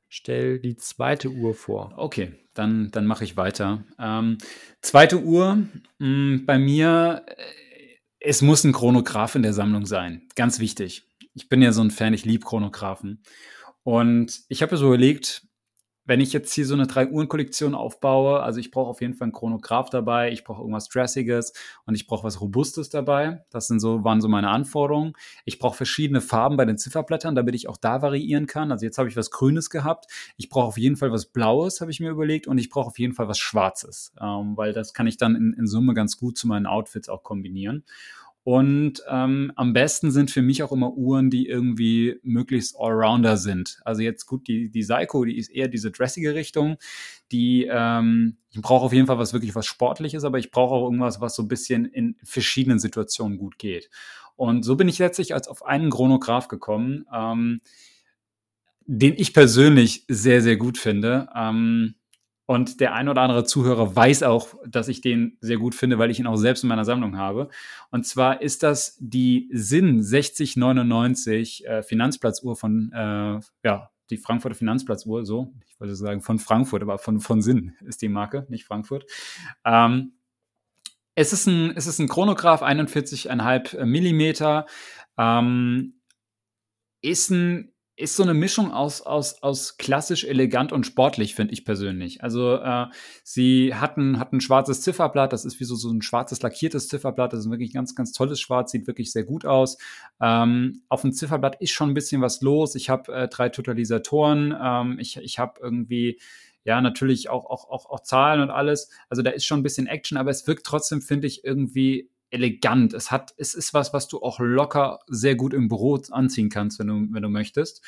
[SPEAKER 2] stell die zweite Uhr vor.
[SPEAKER 1] Okay, dann, dann mache ich weiter. Ähm, zweite Uhr, mh, hm, bei mir. Äh, es muss ein Chronograph in der Sammlung sein. Ganz wichtig. Ich bin ja so ein Fan, ich liebe Chronographen. Und ich habe mir so überlegt, wenn ich jetzt hier so eine Drei-Uhren-Kollektion aufbaue, also ich brauche auf jeden Fall einen Chronograph dabei, ich brauche irgendwas Dressiges und ich brauche was Robustes dabei. Das sind so, waren so meine Anforderungen. Ich brauche verschiedene Farben bei den Zifferblättern, damit ich auch da variieren kann. Also jetzt habe ich was Grünes gehabt. Ich brauche auf jeden Fall was Blaues, habe ich mir überlegt, und ich brauche auf jeden Fall was Schwarzes, ähm, weil das kann ich dann in, in Summe ganz gut zu meinen Outfits auch kombinieren. Und ähm, am besten sind für mich auch immer Uhren, die irgendwie möglichst Allrounder sind. Also jetzt gut, die, die Seiko, die ist eher diese dressige Richtung. Die, ähm, ich brauche auf jeden Fall was wirklich was Sportliches, aber ich brauche auch irgendwas, was so ein bisschen in verschiedenen Situationen gut geht. Und so bin ich letztlich als auf einen Chronograph gekommen, ähm, den ich persönlich sehr, sehr gut finde. Ähm, und der ein oder andere Zuhörer weiß auch, dass ich den sehr gut finde, weil ich ihn auch selbst in meiner Sammlung habe. Und zwar ist das die Sinn 6099 äh, Finanzplatzuhr von, äh, ja, die Frankfurter Finanzplatzuhr, so. Ich wollte sagen von Frankfurt, aber von, von Sinn ist die Marke, nicht Frankfurt. Ähm, es ist ein, es ist ein Chronograph, 41,5 Millimeter. Ähm, ist ein ist so eine Mischung aus, aus, aus klassisch elegant und sportlich, finde ich persönlich. Also äh, sie hatten, hatten ein schwarzes Zifferblatt, das ist wie so, so ein schwarzes lackiertes Zifferblatt, das ist wirklich ganz, ganz tolles Schwarz, sieht wirklich sehr gut aus. Ähm, auf dem Zifferblatt ist schon ein bisschen was los. Ich habe äh, drei Totalisatoren, ähm, ich, ich habe irgendwie ja, natürlich auch, auch, auch, auch Zahlen und alles. Also da ist schon ein bisschen Action, aber es wirkt trotzdem, finde ich, irgendwie elegant. Es hat, es ist was, was du auch locker sehr gut im Büro anziehen kannst, wenn du, wenn du möchtest.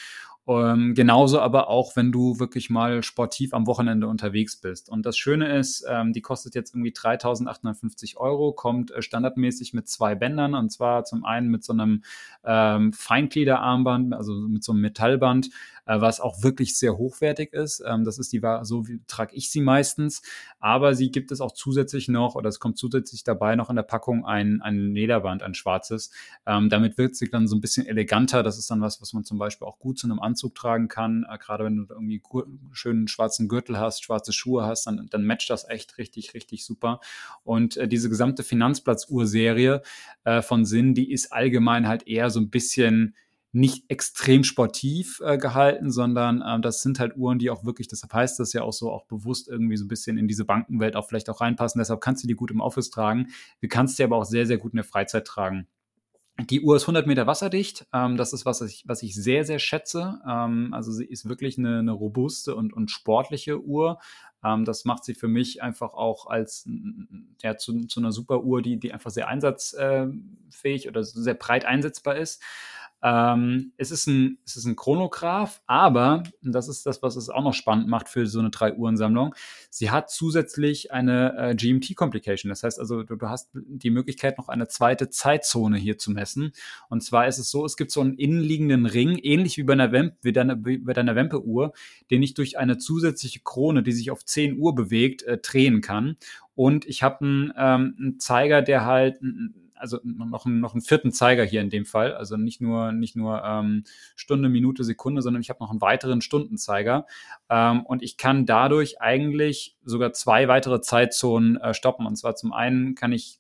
[SPEAKER 1] Ähm, genauso aber auch, wenn du wirklich mal sportiv am Wochenende unterwegs bist. Und das Schöne ist, ähm, die kostet jetzt irgendwie 3.850 Euro, kommt äh, standardmäßig mit zwei Bändern und zwar zum einen mit so einem ähm, Feingliederarmband, also mit so einem Metallband, äh, was auch wirklich sehr hochwertig ist. Ähm, das ist die, so trage ich sie meistens. Aber sie gibt es auch zusätzlich noch, oder es kommt zusätzlich dabei noch in der Packung ein, ein Lederband, ein schwarzes. Ähm, damit wird sie dann so ein bisschen eleganter. Das ist dann was, was man zum Beispiel auch gut zu einem Anzug tragen kann. Äh, gerade wenn du irgendwie einen schönen schwarzen Gürtel hast, schwarze Schuhe hast, dann, dann matcht das echt richtig, richtig super. Und äh, diese gesamte Finanzplatz-Uhr-Serie äh, von Sinn, die ist allgemein halt eher so ein bisschen nicht extrem sportiv äh, gehalten, sondern äh, das sind halt Uhren, die auch wirklich, deshalb heißt das ja auch so, auch bewusst irgendwie so ein bisschen in diese Bankenwelt auch vielleicht auch reinpassen. Deshalb kannst du die gut im Office tragen. Du kannst sie aber auch sehr, sehr gut in der Freizeit tragen. Die Uhr ist 100 Meter wasserdicht. Ähm, das ist was ich, was ich sehr, sehr schätze. Ähm, also sie ist wirklich eine, eine robuste und, und sportliche Uhr. Ähm, das macht sie für mich einfach auch als ja, zu, zu einer super Uhr, die, die einfach sehr einsatzfähig oder sehr breit einsetzbar ist. Ähm, es, ist ein, es ist ein Chronograph, aber, und das ist das, was es auch noch spannend macht für so eine Drei-Uhren-Sammlung, sie hat zusätzlich eine äh, GMT-Complication. Das heißt also, du, du, hast die Möglichkeit, noch eine zweite Zeitzone hier zu messen. Und zwar ist es so, es gibt so einen innenliegenden Ring, ähnlich wie bei einer, Wemp, wie deiner, wie bei deiner Wempe-Uhr, den ich durch eine zusätzliche Krone, die sich auf 10 Uhr bewegt, äh, drehen kann. Und ich habe einen, ähm, einen Zeiger, der halt also noch, einen, noch einen vierten Zeiger hier in dem Fall. Also nicht nur, nicht nur ähm, Stunde, Minute, Sekunde, sondern ich habe noch einen weiteren Stundenzeiger. Ähm, und ich kann dadurch eigentlich sogar zwei weitere Zeitzonen äh, stoppen. Und zwar zum einen kann ich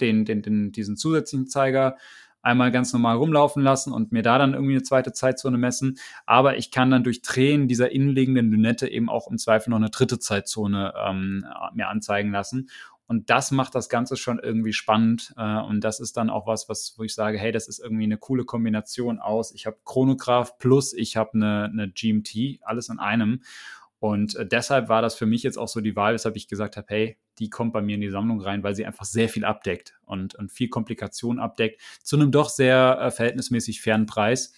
[SPEAKER 1] den, den, den, diesen zusätzlichen Zeiger einmal ganz normal rumlaufen lassen und mir da dann irgendwie eine zweite Zeitzone messen. Aber ich kann dann durch Drehen dieser innenliegenden Lünette eben auch im Zweifel noch eine dritte Zeitzone ähm, mir anzeigen lassen. Und das macht das Ganze schon irgendwie spannend. Äh, und das ist dann auch was, was, wo ich sage, hey, das ist irgendwie eine coole Kombination aus. Ich habe Chronograph plus ich habe eine, eine GMT, alles in einem. Und äh, deshalb war das für mich jetzt auch so die Wahl, weshalb ich gesagt habe, hey, die kommt bei mir in die Sammlung rein, weil sie einfach sehr viel abdeckt und, und viel Komplikation abdeckt, zu einem doch sehr äh, verhältnismäßig fairen Preis.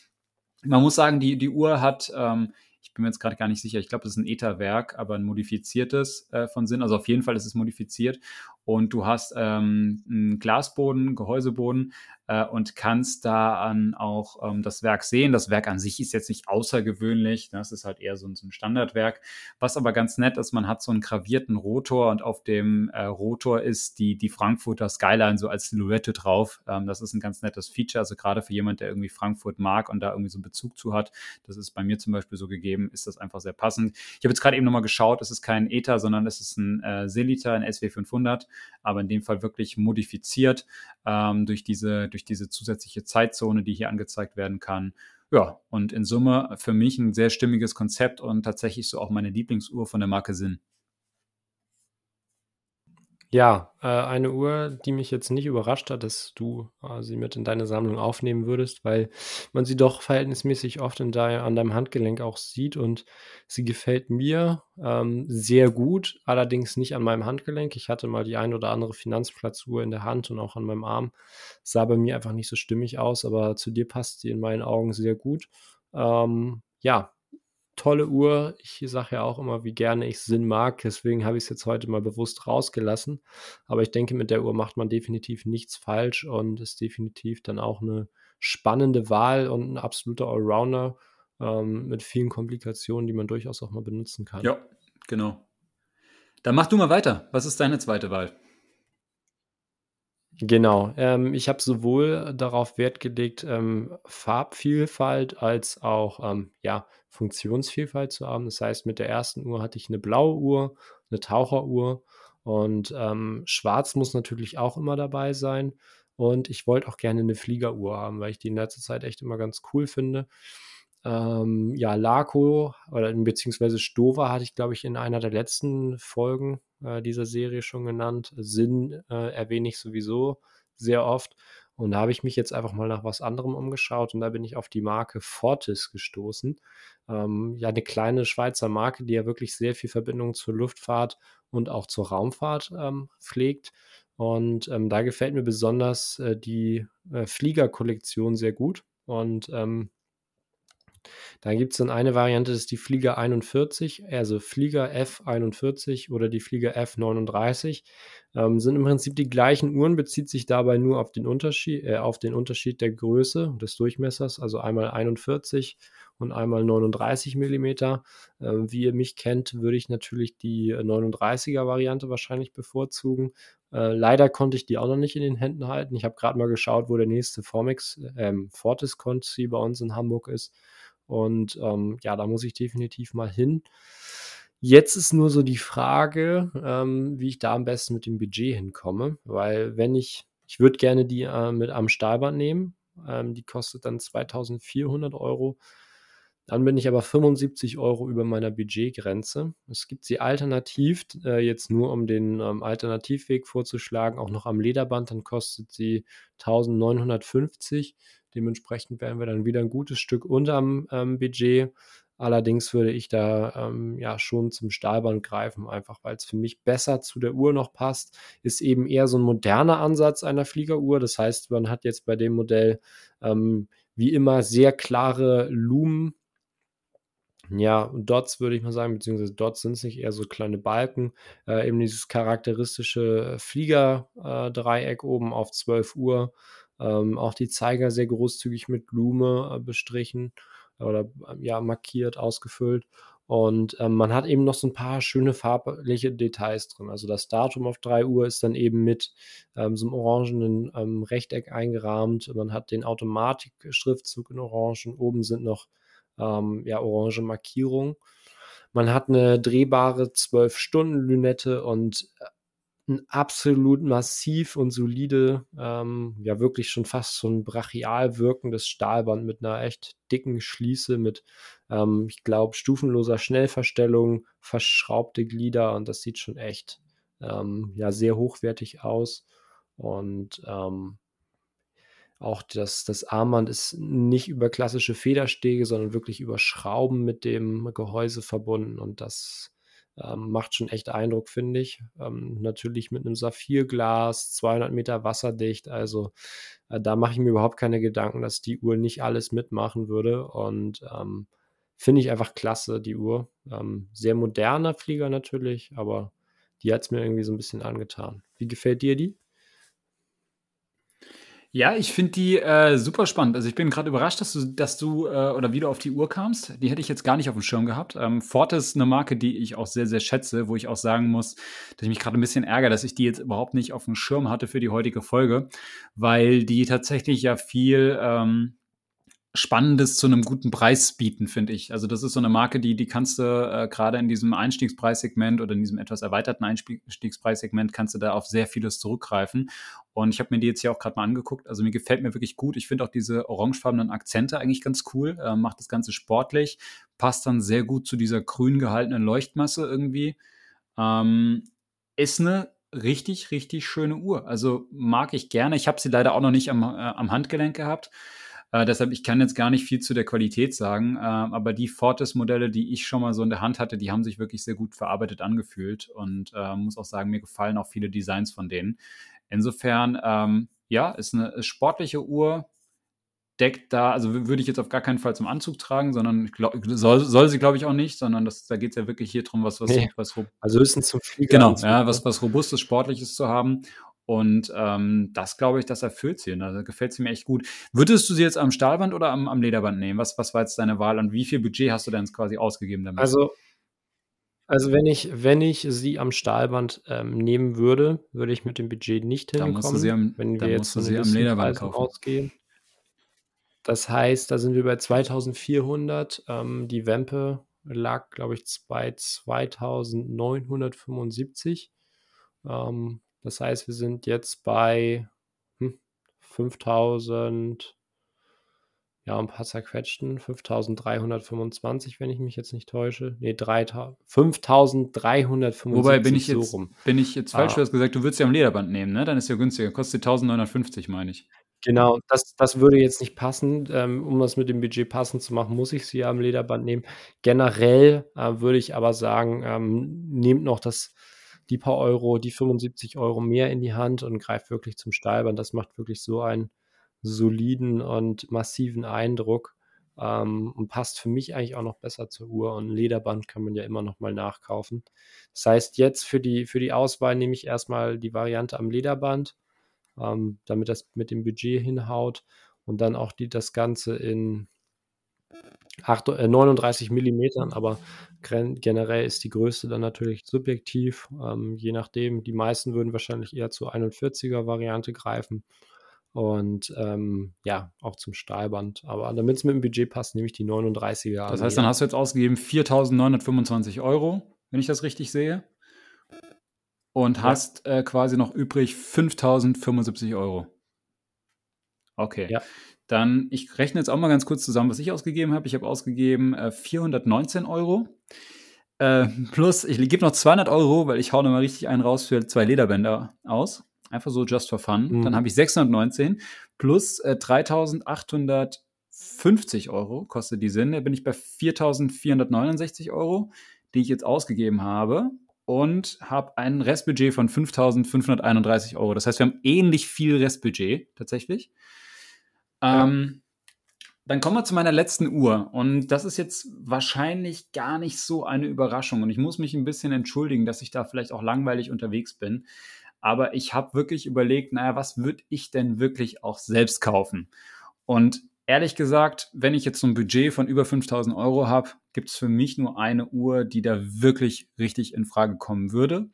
[SPEAKER 1] Man muss sagen, die, die Uhr hat ähm, ich bin mir jetzt gerade gar nicht sicher, ich glaube, es ist ein ETA-Werk, aber ein modifiziertes äh, von Sinn. Also auf jeden Fall ist es modifiziert und du hast ähm, einen Glasboden, Gehäuseboden äh, und kannst da auch ähm, das Werk sehen. Das Werk an sich ist jetzt nicht außergewöhnlich, ne? das ist halt eher so ein, so ein, Standardwerk. Was aber ganz nett ist, man hat so einen gravierten Rotor und auf dem äh, Rotor ist die, die Frankfurter Skyline so als Silhouette drauf. Ähm, das ist ein ganz nettes Feature, also gerade für jemand, der irgendwie Frankfurt mag und da irgendwie so einen Bezug zu hat. Das ist bei mir zum Beispiel so gegeben, ist das einfach sehr passend. Ich habe jetzt gerade eben nochmal geschaut, es ist kein ETA, sondern es ist ein äh, Selita, ein SW500 aber in dem Fall wirklich modifiziert ähm, durch, diese, durch diese zusätzliche Zeitzone, die hier angezeigt werden kann. Ja, und in Summe für mich ein sehr stimmiges Konzept und tatsächlich so auch meine Lieblingsuhr von der Marke Sinn.
[SPEAKER 2] Ja, äh, eine Uhr, die mich jetzt nicht überrascht hat, dass du äh, sie mit in deine Sammlung aufnehmen würdest, weil man sie doch verhältnismäßig oft in dei an deinem Handgelenk auch sieht und sie gefällt mir ähm, sehr gut, allerdings nicht an meinem Handgelenk. Ich hatte mal die ein oder andere Finanzplatzuhr in der Hand und auch an meinem Arm. Sah bei mir einfach nicht so stimmig aus, aber zu dir passt sie in meinen Augen sehr gut. Ähm, ja, tolle Uhr. Ich sage ja auch immer, wie gerne ich Sinn mag. Deswegen habe ich es jetzt heute mal bewusst rausgelassen. Aber ich denke, mit der Uhr macht man definitiv nichts falsch und ist definitiv dann auch eine spannende Wahl und ein absoluter Allrounder ähm, mit vielen Komplikationen, die man durchaus auch mal benutzen kann.
[SPEAKER 1] Ja, genau. Dann mach du mal weiter. Was ist deine zweite Wahl?
[SPEAKER 2] Genau. Ähm, ich habe sowohl darauf Wert gelegt, ähm, Farbvielfalt als auch ähm, ja, Funktionsvielfalt zu haben. Das heißt, mit der ersten Uhr hatte ich eine blaue Uhr, eine Taucheruhr und ähm, schwarz muss natürlich auch immer dabei sein. Und ich wollte auch gerne eine Fliegeruhr haben, weil ich die in letzter Zeit echt immer ganz cool finde. Ähm, ja, Laco oder beziehungsweise Stover hatte ich, glaube ich, in einer der letzten Folgen äh, dieser Serie schon genannt. Sinn äh, erwähne ich sowieso sehr oft. Und da habe ich mich jetzt einfach mal nach was anderem umgeschaut und da bin ich auf die Marke Fortis gestoßen. Ähm, ja, eine kleine Schweizer Marke, die ja wirklich sehr viel Verbindung zur Luftfahrt und auch zur Raumfahrt ähm, pflegt. Und ähm, da gefällt mir besonders äh, die äh, Fliegerkollektion sehr gut. Und ähm, da gibt es dann eine Variante, das ist die Flieger 41, also Flieger F41 oder die Flieger F39. Ähm, sind im Prinzip die gleichen Uhren, bezieht sich dabei nur auf den Unterschied, äh, auf den Unterschied der Größe des Durchmessers, also einmal 41 und einmal 39 mm. Äh, wie ihr mich kennt, würde ich natürlich die 39er Variante wahrscheinlich bevorzugen. Äh, leider konnte ich die auch noch nicht in den Händen halten. Ich habe gerade mal geschaut, wo der nächste Formex, ähm, Fortis Conti bei uns in Hamburg ist. Und ähm, ja, da muss ich definitiv mal hin. Jetzt ist nur so die Frage, ähm, wie ich da am besten mit dem Budget hinkomme, weil wenn ich, ich würde gerne die äh, mit am Stahlband nehmen, ähm, die kostet dann 2400 Euro. Dann bin ich aber 75 Euro über meiner Budgetgrenze. Es gibt sie alternativ, äh, jetzt nur um den ähm, Alternativweg vorzuschlagen, auch noch am Lederband, dann kostet sie 1950. Dementsprechend wären wir dann wieder ein gutes Stück unterm ähm, Budget. Allerdings würde ich da ähm, ja schon zum Stahlband greifen, einfach weil es für mich besser zu der Uhr noch passt. Ist eben eher so ein moderner Ansatz einer Fliegeruhr. Das heißt, man hat jetzt bei dem Modell ähm, wie immer sehr klare Lumen. Ja, Dots würde ich mal sagen, beziehungsweise Dots sind es nicht, eher so kleine Balken. Äh, eben dieses charakteristische Flieger-Dreieck äh, oben auf 12 Uhr. Ähm, auch die Zeiger sehr großzügig mit Blume äh, bestrichen oder ja, markiert, ausgefüllt. Und ähm, man hat eben noch so ein paar schöne farbliche Details drin. Also das Datum auf 3 Uhr ist dann eben mit ähm, so einem orangenen ähm, Rechteck eingerahmt. Man hat den Automatik-Schriftzug in Orangen. Oben sind noch ähm, ja, orange Markierungen. Man hat eine drehbare 12-Stunden-Lünette und äh, ein absolut massiv und solide, ähm, ja wirklich schon fast so ein brachial wirkendes Stahlband mit einer echt dicken Schließe, mit, ähm, ich glaube, stufenloser Schnellverstellung, verschraubte Glieder und das sieht schon echt, ähm, ja, sehr hochwertig aus. Und ähm, auch das, das Armband ist nicht über klassische Federstege, sondern wirklich über Schrauben mit dem Gehäuse verbunden und das ähm, macht schon echt Eindruck, finde ich. Ähm, natürlich mit einem Saphirglas, 200 Meter wasserdicht. Also äh, da mache ich mir überhaupt keine Gedanken, dass die Uhr nicht alles mitmachen würde. Und ähm, finde ich einfach klasse, die Uhr. Ähm, sehr moderner Flieger natürlich, aber die hat es mir irgendwie so ein bisschen angetan. Wie gefällt dir die?
[SPEAKER 1] Ja, ich finde die äh, super spannend. Also ich bin gerade überrascht, dass du, dass du äh, oder wie du auf die Uhr kamst. Die hätte ich jetzt gar nicht auf dem Schirm gehabt. Ähm, Ford ist eine Marke, die ich auch sehr, sehr schätze, wo ich auch sagen muss, dass ich mich gerade ein bisschen ärgere, dass ich die jetzt überhaupt nicht auf dem Schirm hatte für die heutige Folge, weil die tatsächlich ja viel ähm, Spannendes zu einem guten Preis bieten, finde ich. Also das ist so eine Marke, die, die kannst du äh, gerade in diesem Einstiegspreissegment oder in diesem etwas erweiterten Einstiegspreissegment kannst du da auf sehr vieles zurückgreifen. Und ich habe mir die jetzt hier auch gerade mal angeguckt. Also mir gefällt mir wirklich gut. Ich finde auch diese orangefarbenen Akzente eigentlich ganz cool. Äh, macht das Ganze sportlich, passt dann sehr gut zu dieser grün gehaltenen Leuchtmasse irgendwie. Ähm, ist eine richtig, richtig schöne Uhr. Also mag ich gerne. Ich habe sie leider auch noch nicht am, äh, am Handgelenk gehabt. Äh, deshalb, ich kann jetzt gar nicht viel zu der Qualität sagen, äh, aber die Fortis-Modelle, die ich schon mal so in der Hand hatte, die haben sich wirklich sehr gut verarbeitet angefühlt und äh, muss auch sagen, mir gefallen auch viele Designs von denen. Insofern, ähm, ja, ist eine sportliche Uhr, deckt da, also würde ich jetzt auf gar keinen Fall zum Anzug tragen, sondern glaub, soll, soll sie, glaube ich, auch nicht, sondern das, da geht es ja wirklich hier drum, was, was,
[SPEAKER 2] nee,
[SPEAKER 1] was
[SPEAKER 2] also höchstens zum Flieger.
[SPEAKER 1] Genau, ja, was, was Robustes, Sportliches zu haben. Und ähm, das glaube ich, das erfüllt sie. Da gefällt sie mir echt gut. Würdest du sie jetzt am Stahlband oder am, am Lederband nehmen? Was, was war jetzt deine Wahl und wie viel Budget hast du denn quasi ausgegeben damit?
[SPEAKER 2] Also, also wenn ich, wenn ich sie am Stahlband ähm, nehmen würde, würde ich mit dem Budget nicht hinkommen.
[SPEAKER 1] Dann musst du sie am,
[SPEAKER 2] wenn
[SPEAKER 1] wir jetzt sie am Lederband kaufen.
[SPEAKER 2] Ausgehen. Das heißt, da sind wir bei 2400. Ähm, die Wempe lag, glaube ich, bei 2975. Ähm, das heißt, wir sind jetzt bei hm, 5000, ja, ein paar zerquetschten, 5325, wenn ich mich jetzt nicht täusche. Nee, 5375
[SPEAKER 1] Wobei bin ich jetzt, so rum. bin ich jetzt falsch, ah. du hast gesagt, du würdest ja am Lederband nehmen, ne? Dann ist ja günstiger, kostet 1950, meine ich.
[SPEAKER 2] Genau, das, das würde jetzt nicht passen. Ähm, um das mit dem Budget passend zu machen, muss ich sie ja am Lederband nehmen. Generell äh, würde ich aber sagen, ähm, nehmt noch das die paar Euro, die 75 Euro mehr in die Hand und greift wirklich zum Stahlband. Das macht wirklich so einen soliden und massiven Eindruck. ähm, und passt für mich eigentlich auch noch besser zur Uhr. Und ein Lederband kann man ja immer noch mal nachkaufen. Das heißt, jetzt für die, für die Auswahl nehme ich erstmal die Variante am Lederband, ähm, damit das mit dem Budget hinhaut und dann auch die, das Ganze in 8, äh, 39 Millimetern, aber generell ist die Größe dann natürlich subjektiv, ähm, je nachdem. Die meisten würden wahrscheinlich eher zur 41er Variante greifen und ähm, ja, auch zum Stahlband. Aber damit es mit dem Budget passt, nehme ich die 39er.
[SPEAKER 1] Das heißt, dann hast du jetzt ausgegeben 4.925 Euro, wenn ich das richtig sehe. Und ja. hast äh, quasi noch übrig 5.075 Euro. Okay. Ja. Dann, ich rechne jetzt auch mal ganz kurz zusammen, was ich ausgegeben habe. Ich habe ausgegeben äh, 419 Euro. Äh, plus, ich gebe noch 200 Euro, weil ich hau nochmal richtig einen raus für zwei Lederbänder aus. Einfach so just for fun. Mhm. Dann habe ich 619 plus äh, 3850 Euro kostet die Sinn. Da bin ich bei 4469 Euro, die ich jetzt ausgegeben habe und habe ein Restbudget von 5.531 Euro. Das heißt, wir haben ähnlich viel Restbudget tatsächlich. Ähm, Dann kommen wir zu meiner letzten Uhr. Und das ist jetzt wahrscheinlich gar nicht so eine Überraschung. Und ich muss mich ein bisschen entschuldigen, dass ich da vielleicht auch langweilig unterwegs bin. Aber ich habe wirklich überlegt, naja, was würde ich denn wirklich auch selbst kaufen? Und ehrlich gesagt, wenn ich jetzt so ein Budget von über 5000 Euro habe, gibt es für mich nur eine Uhr, die da wirklich richtig in Frage kommen würde.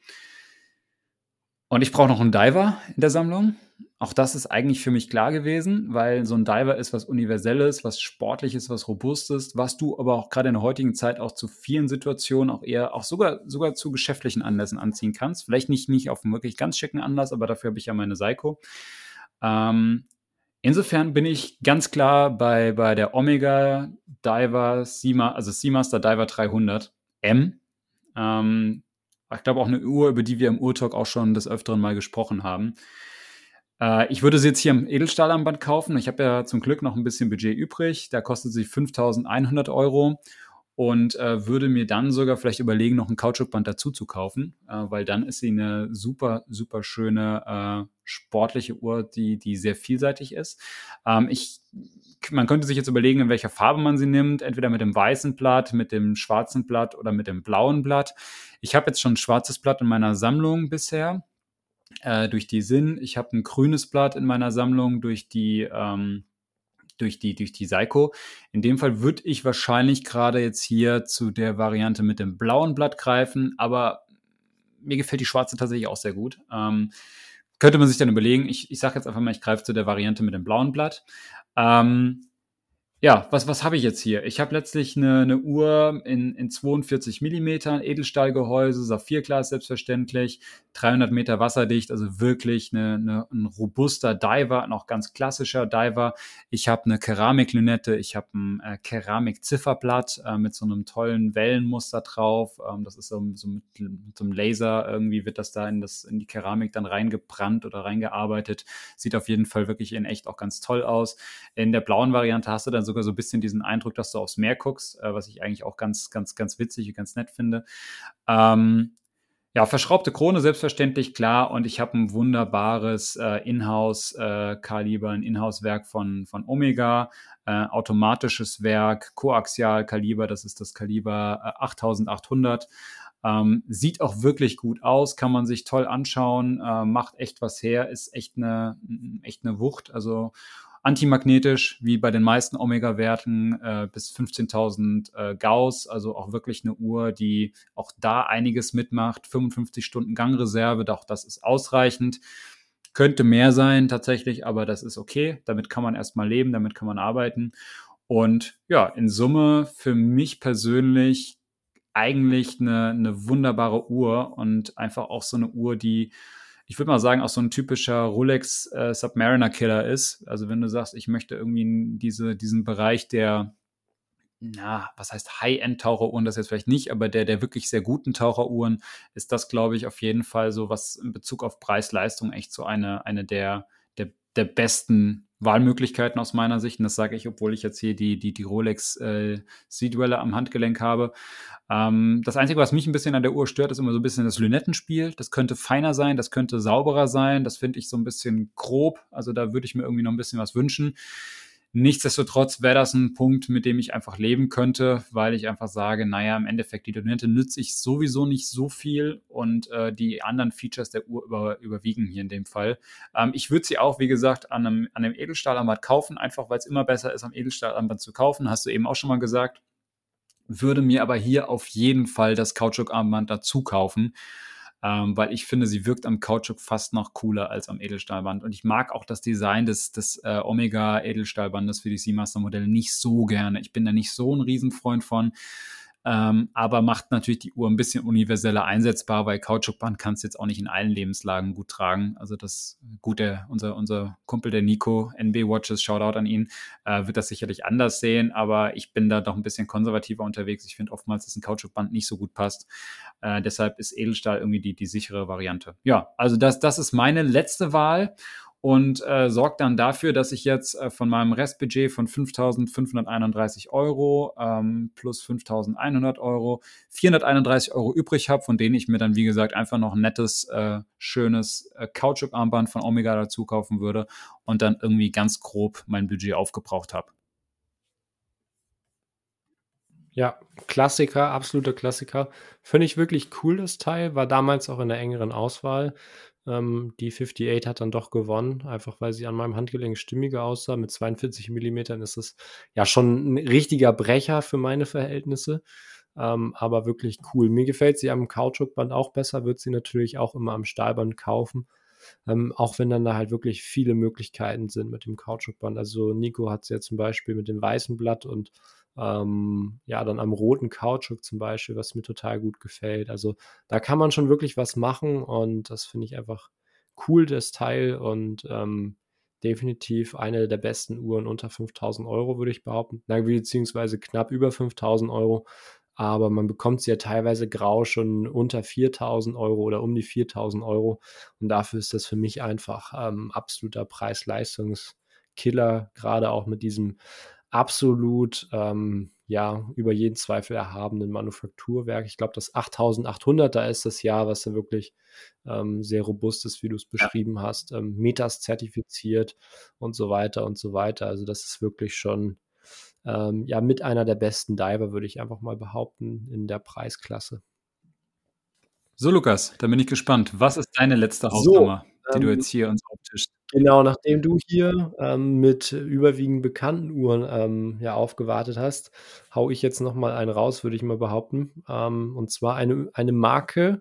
[SPEAKER 1] Und ich brauche noch einen Diver in der Sammlung. Auch das ist eigentlich für mich klar gewesen, weil so ein Diver ist was Universelles, was Sportliches, was Robustes, was du aber auch gerade in der heutigen Zeit auch zu vielen Situationen auch eher, auch sogar, sogar zu geschäftlichen Anlässen anziehen kannst. Vielleicht nicht, nicht auf einem wirklich ganz schicken Anlass, aber dafür habe ich ja meine Seiko. Ähm, insofern bin ich ganz klar bei, bei der Omega Diver Seamaster, also Seamaster Diver 300 M. Ähm, ich glaube auch eine Uhr, über die wir im Urtalk auch schon des Öfteren mal gesprochen haben. Äh, ich würde sie jetzt hier im Edelstahlarmband kaufen. Ich habe ja zum Glück noch ein bisschen Budget übrig. Da kostet sie 5100 Euro und äh, würde mir dann sogar vielleicht überlegen, noch ein Kautschukband dazu zu kaufen, äh, weil dann ist sie eine super, super schöne äh, sportliche Uhr, die, die sehr vielseitig ist. Ähm, ich, man könnte sich jetzt überlegen, in welcher Farbe man sie nimmt, entweder mit dem weißen Blatt, mit dem schwarzen Blatt oder mit dem blauen Blatt. Ich habe jetzt schon ein schwarzes Blatt in meiner Sammlung bisher äh, durch die Sinn. Ich habe ein grünes Blatt in meiner Sammlung durch die, ähm, durch die, durch die Seiko. In dem Fall würde ich wahrscheinlich gerade jetzt hier zu der Variante mit dem blauen Blatt greifen, aber mir gefällt die schwarze tatsächlich auch sehr gut. Ähm, könnte man sich dann überlegen, ich, ich sage jetzt einfach mal, ich greife zu der Variante mit dem blauen Blatt. Ähm, ja, was, was habe ich jetzt hier? Ich habe letztlich eine, eine Uhr in, in 42 Millimetern, Edelstahlgehäuse, Saphirglas selbstverständlich, 300 Meter wasserdicht, also wirklich eine, eine, ein robuster Diver, auch ganz klassischer Diver. Ich habe eine Keramiklünette, ich habe ein äh, Keramikzifferblatt äh, mit so einem tollen Wellenmuster drauf. Ähm, das ist so, so mit, mit, so einem Laser, irgendwie wird das da in, das, in die Keramik dann reingebrannt oder reingearbeitet. Sieht auf jeden Fall wirklich in echt auch ganz toll aus. In der blauen Variante hast du dann sogar so ein bisschen diesen Eindruck, dass du aufs Meer guckst, äh, was ich eigentlich auch ganz, ganz, ganz witzig und ganz nett finde. Ähm, ja, verschraubte Krone selbstverständlich, klar. Und ich habe ein wunderbares äh, Inhouse-Kaliber, äh, ein Inhouse-Werk von, von Omega, äh, automatisches Werk, Koaxial-Kaliber, das ist das Kaliber 8800. Äh, ähm, sieht auch wirklich gut aus, kann man sich toll anschauen, äh, macht echt was her, ist echt eine, echt eine Wucht. Also antimagnetisch, wie bei den meisten Omega-Werten, äh, bis 15.000 äh, Gauss, also auch wirklich eine Uhr, die auch da einiges mitmacht. 55 Stunden Gangreserve, auch das ist ausreichend. Könnte mehr sein tatsächlich, aber das ist okay. Damit kann man erstmal leben, damit kann man arbeiten. Und ja, in Summe für mich persönlich eigentlich eine, eine wunderbare Uhr und einfach auch so eine Uhr, die ich würde mal sagen, auch so ein typischer Rolex äh, Submariner Killer ist. Also wenn du sagst, ich möchte irgendwie diese, diesen Bereich der, na, was heißt High-End-Taucheruhren, das jetzt vielleicht nicht, aber der, der wirklich sehr guten Taucheruhren ist das, glaube ich, auf jeden Fall so, was in Bezug auf Preis-Leistung echt so eine, eine der, der, der besten Wahlmöglichkeiten aus meiner Sicht. Und das sage ich, obwohl ich jetzt hier die, die, die Rolex äh, Sea-Dweller am Handgelenk habe. Ähm, das Einzige, was mich ein bisschen an der Uhr stört, ist immer so ein bisschen das Lünettenspiel. Das könnte feiner sein, das könnte sauberer sein. Das finde ich so ein bisschen grob. Also da würde ich mir irgendwie noch ein bisschen was wünschen. Nichtsdestotrotz wäre das ein Punkt, mit dem ich einfach leben könnte, weil ich einfach sage, naja, im Endeffekt, die Donette nütze ich sowieso nicht so viel und äh, die anderen Features der Uhr über, überwiegen hier in dem Fall. Ähm, ich würde sie auch, wie gesagt, an einem, an einem Edelstahlarmband kaufen, einfach weil es immer besser ist, am Edelstahlarmband zu kaufen, hast du eben auch schon mal gesagt. Würde mir aber hier auf jeden Fall das Kautschukarmband dazu kaufen ähm, weil ich finde, sie wirkt am Kautschuk fast noch cooler als am Edelstahlband. Und ich mag auch das Design des, des äh, Omega-Edelstahlbandes für die Seamaster-Modelle nicht so gerne. Ich bin da nicht so ein Riesenfreund von ähm, aber macht natürlich die Uhr ein bisschen universeller einsetzbar, weil Kautschukband kannst du jetzt auch nicht in allen Lebenslagen gut tragen. Also das gut, der, unser, unser Kumpel der Nico, NB Watches, Shoutout an ihn, äh, wird das sicherlich anders sehen, aber ich bin da doch ein bisschen konservativer unterwegs. Ich finde oftmals, dass ein Kautschukband nicht so gut passt. Äh, deshalb ist Edelstahl irgendwie die, die sichere Variante. Ja, also das, das ist meine letzte Wahl und äh, sorgt dann dafür, dass ich jetzt äh, von meinem Restbudget von 5.531 Euro ähm, plus 5.100 Euro 431 Euro übrig habe, von denen ich mir dann, wie gesagt, einfach noch ein nettes, äh, schönes äh, Kautschukarmband von Omega dazu kaufen würde und dann irgendwie ganz grob mein Budget aufgebraucht habe.
[SPEAKER 2] Ja, Klassiker, absoluter Klassiker. Finde ich wirklich cool, das Teil. War damals auch in der engeren Auswahl. Ähm, die 58 hat dann doch gewonnen, einfach weil sie an meinem Handgelenk stimmiger aussah. Mit 42 Millimetern ist es ja schon ein richtiger Brecher für meine Verhältnisse. Ähm, aber wirklich cool. Mir gefällt sie am Kautschukband auch besser, wird sie natürlich auch immer am Stahlband kaufen. Ähm, auch wenn dann da halt wirklich viele Möglichkeiten sind mit dem Kautschukband. Also Nico hat es ja zum Beispiel mit dem weißen Blatt und ähm, ja, dann am roten Kautschuk zum Beispiel, was mir total gut gefällt. Also da kann man schon wirklich was machen und das finde ich einfach cool, das Teil und ähm, definitiv eine der besten Uhren unter 5000 Euro, würde ich behaupten. Na, beziehungsweise knapp über 5000 Euro. Aber man bekommt sie ja teilweise grau schon unter 4000 Euro oder um die 4000 Euro. Und dafür ist das für mich einfach ähm, absoluter Preis-Leistungs-Killer, gerade auch mit diesem absolut ähm, ja über jeden Zweifel erhabenen Manufakturwerk. Ich glaube, das 8800er ist das Jahr, was da wirklich ähm, sehr robust ist, wie du es beschrieben ja. hast, ähm, Metas zertifiziert und so weiter und so weiter. Also das ist wirklich schon ähm, ja mit einer der besten Diver, würde ich einfach mal behaupten, in der Preisklasse.
[SPEAKER 1] So, Lukas, da bin ich gespannt. Was ist deine letzte Hausnummer, so, die du jetzt ähm, hier uns?
[SPEAKER 2] Genau, nachdem du hier, ähm, mit überwiegend bekannten Uhren, ähm, ja, aufgewartet hast, haue ich jetzt noch mal einen raus, würde ich mal behaupten. Ähm, und zwar eine eine Marke,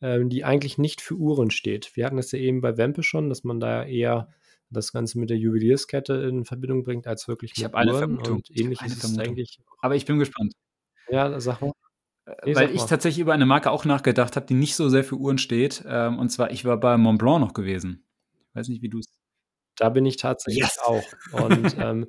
[SPEAKER 2] ähm, die eigentlich nicht für Uhren steht. Wir hatten das ja eben bei Wempe schon, dass man da eher das Ganze mit der Juwelierskette in Verbindung bringt, als wirklich
[SPEAKER 1] Ich mit
[SPEAKER 2] Uhren
[SPEAKER 1] Vermutung.
[SPEAKER 2] und ähnlich
[SPEAKER 1] Eine
[SPEAKER 2] ist eigentlich
[SPEAKER 1] Aber ich bin gespannt.
[SPEAKER 2] Ja, sag mal.
[SPEAKER 1] Äh,
[SPEAKER 2] Ne,
[SPEAKER 1] weil ich tatsächlich über eine Marke auch nachgedacht habe, die nicht so sehr für Uhren steht. Ähm, und zwar, ich war bei Montblanc noch gewesen. Weiß nicht, wie du es
[SPEAKER 2] Da bin ich tatsächlich
[SPEAKER 1] Yes!
[SPEAKER 2] auch. Und, ähm,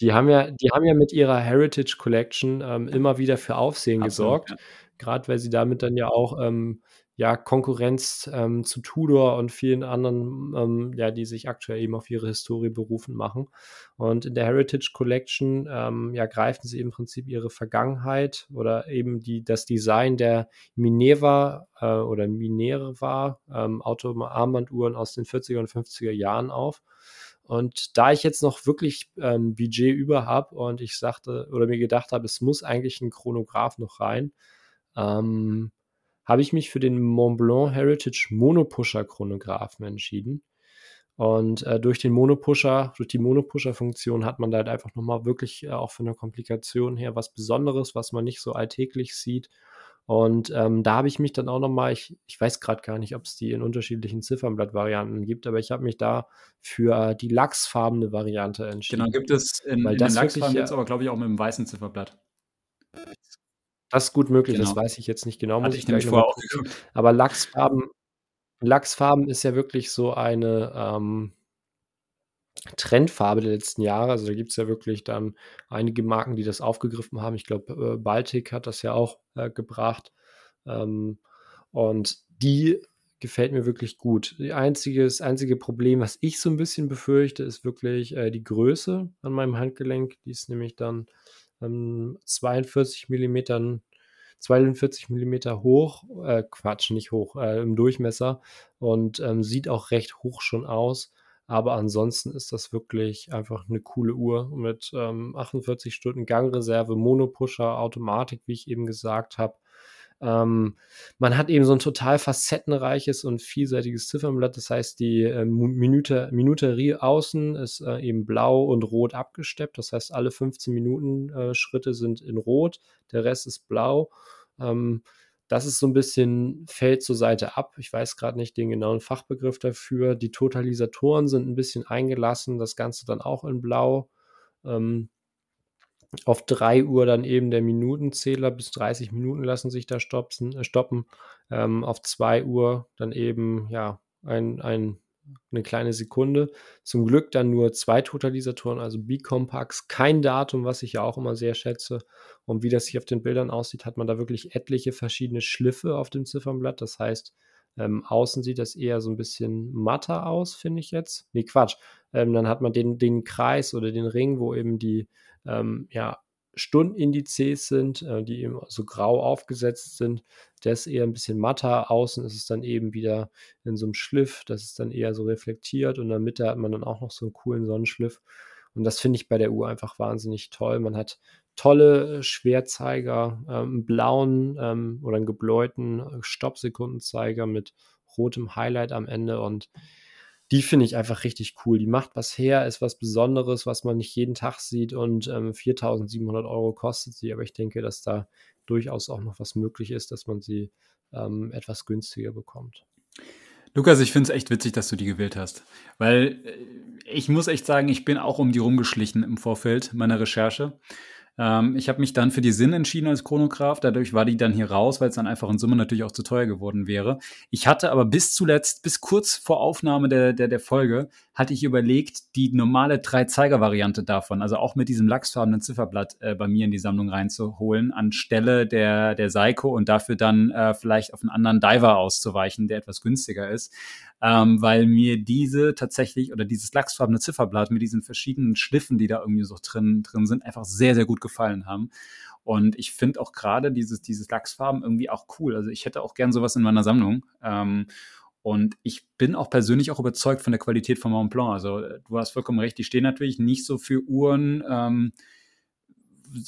[SPEAKER 2] die haben ja die haben ja mit ihrer Heritage Collection, ähm, immer wieder für Aufsehen
[SPEAKER 1] Absolut,
[SPEAKER 2] gesorgt,
[SPEAKER 1] ja.
[SPEAKER 2] grad weil sie damit dann ja auch, ähm, ja, Konkurrenz, ähm, zu Tudor und vielen anderen, ähm, ja, die sich aktuell eben auf ihre Historie berufen, machen. Und in der Heritage Collection, ähm, ja, greifen sie im Prinzip ihre Vergangenheit oder eben die das Design der Minerva, äh, oder Minerva, ähm, Armbanduhren aus den 40er und 50er Jahren auf. Und da ich jetzt noch wirklich, ähm, Budget über habe und ich sagte oder mir gedacht habe, es muss eigentlich ein Chronograph noch rein, ähm, habe ich mich für den Montblanc Heritage Monopusher Chronographen entschieden. Und, äh, durch den Monopusher durch die Monopusher-Funktion hat man da halt einfach noch mal wirklich, äh, auch von der Komplikation her was Besonderes, was man nicht so alltäglich sieht. Und, ähm, da habe ich mich dann auch noch mal ich ich weiß grad gar nicht, ob's die in unterschiedlichen Ziffernblattvarianten gibt, aber ich habe mich da für die lachsfarbene Variante
[SPEAKER 1] Genau,
[SPEAKER 2] entschieden,
[SPEAKER 1] gibt es in
[SPEAKER 2] weil
[SPEAKER 1] in den
[SPEAKER 2] das wirklich,
[SPEAKER 1] Lachsfarben, gibt's
[SPEAKER 2] äh
[SPEAKER 1] aber, glaube ich, auch mit 'nem weißen Zifferblatt.
[SPEAKER 2] Das ist gut möglich, das
[SPEAKER 1] Genau.
[SPEAKER 2] weiß ich jetzt nicht genau, muss
[SPEAKER 1] Hatte
[SPEAKER 2] ich
[SPEAKER 1] nämlich vorher auch.
[SPEAKER 2] Aber Lachsfarben Lachsfarben ist ja wirklich so eine, ähm Trendfarbe der letzten Jahre. Also, da gibt's ja wirklich dann einige Marken, die das aufgegriffen haben. Ich glaube, äh, Baltic hat das ja auch, äh, gebracht. Ähm, und die gefällt mir wirklich gut. Die einzige das einzige Problem, was ich so 'n bisschen befürchte, ist wirklich, äh, die Größe an meinem Handgelenk. Die ist nämlich dann, ähm, 42 Millimetern 42 Millimeter hoch äh, Quatsch, nicht hoch, äh, im Durchmesser und, ähm, sieht auch recht hoch schon aus. Aber ansonsten ist das wirklich einfach eine coole Uhr mit ähm, 48 Stunden Gangreserve, Monopusher, Automatik, wie ich eben gesagt habe. Ähm, man hat eben so ein total facettenreiches und vielseitiges Ziffernblatt. Das heißt, die äh, Minute, Minuterie außen ist äh, eben blau und rot abgesteppt. Das heißt, alle 15 Minuten äh, Schritte sind in rot, der Rest ist blau. Ähm, das ist so ein bisschen, fällt zur Seite ab. Ich weiß gerade nicht den genauen Fachbegriff dafür. Die Totalisatoren sind ein bisschen eingelassen, das Ganze dann auch in Blau. Ähm, auf 3 Uhr dann eben der Minutenzähler, bis 30 Minuten lassen sich da stopsen, äh, stoppen. Ähm, auf 2 Uhr dann eben, ja, ein, ein, eine kleine Sekunde. Zum Glück dann nur zwei Totalisatoren, also B-Compacts, kein Datum, was ich ja auch immer sehr schätze. Und wie das hier auf den Bildern aussieht, hat man da wirklich etliche verschiedene Schliffe auf dem Ziffernblatt. Das heißt, ähm, außen sieht das eher so ein bisschen matter aus, finde ich jetzt. Nee, Quatsch. Ähm, dann hat man den, den Kreis oder den Ring, wo eben die ähm, ja, Stundenindizes sind, äh, die eben so grau aufgesetzt sind. Der ist eher ein bisschen matter. Außen ist es dann eben wieder in so einem Schliff. Das ist dann eher so reflektiert. Und in der Mitte hat man dann auch noch so einen coolen Sonnenschliff. Und das finde ich bei der Uhr einfach wahnsinnig toll. Man hat tolle äh, Schwertzeiger, ähm, einen blauen ähm, oder einen gebläuten äh, Stoppsekundenzeiger mit rotem Highlight am Ende und die finde ich einfach richtig cool. Die macht was her, ist was Besonderes, was man nicht jeden Tag sieht und ähm, 4.700 Euro kostet sie. Aber ich denke, dass da durchaus auch noch was möglich ist, dass man sie ähm, etwas günstiger bekommt.
[SPEAKER 1] Lukas, ich finde es echt witzig, dass du die gewählt hast. Weil äh, ich muss echt sagen, ich bin auch um die rumgeschlichen im Vorfeld meiner Recherche. Ähm, ich habe mich dann für die Sinn entschieden als Chronograph. Dadurch war die dann hier raus, weil es dann einfach in Summe natürlich auch zu teuer geworden wäre. Ich hatte aber bis zuletzt, bis kurz vor Aufnahme der, der, der Folge, hatte ich überlegt, die normale Drei-Zeiger-Variante davon, also auch mit diesem lachsfarbenen Zifferblatt äh, bei mir in die Sammlung reinzuholen, anstelle der, der Seiko und dafür dann äh, vielleicht auf einen anderen Diver auszuweichen, der etwas günstiger ist. Ähm, weil mir diese tatsächlich oder dieses lachsfarbene Zifferblatt mit diesen verschiedenen Schliffen, die da irgendwie so drin, drin sind, einfach sehr, sehr gut gefallen haben. Und ich finde auch gerade dieses, dieses Lachsfarben irgendwie auch cool. Also ich hätte auch gern sowas in meiner Sammlung. Ähm, und ich bin auch persönlich auch überzeugt von der Qualität von Mont Blanc. Also äh, du hast vollkommen recht, die stehen natürlich nicht so für Uhren, ähm,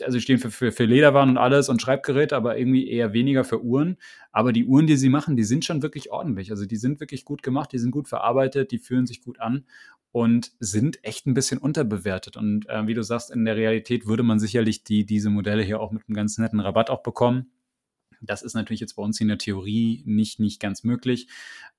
[SPEAKER 1] also stehen für, für, für Lederwaren und alles und Schreibgeräte, aber irgendwie eher weniger für Uhren. Aber die Uhren, die sie machen, die sind schon wirklich ordentlich. Also die sind wirklich gut gemacht, die sind gut verarbeitet, die fühlen sich gut an und sind echt ein bisschen unterbewertet. Und äh, wie du sagst, in der Realität würde man sicherlich die, diese Modelle hier auch mit einem ganz netten Rabatt auch bekommen. Das ist natürlich jetzt bei uns in der Theorie nicht, nicht ganz möglich.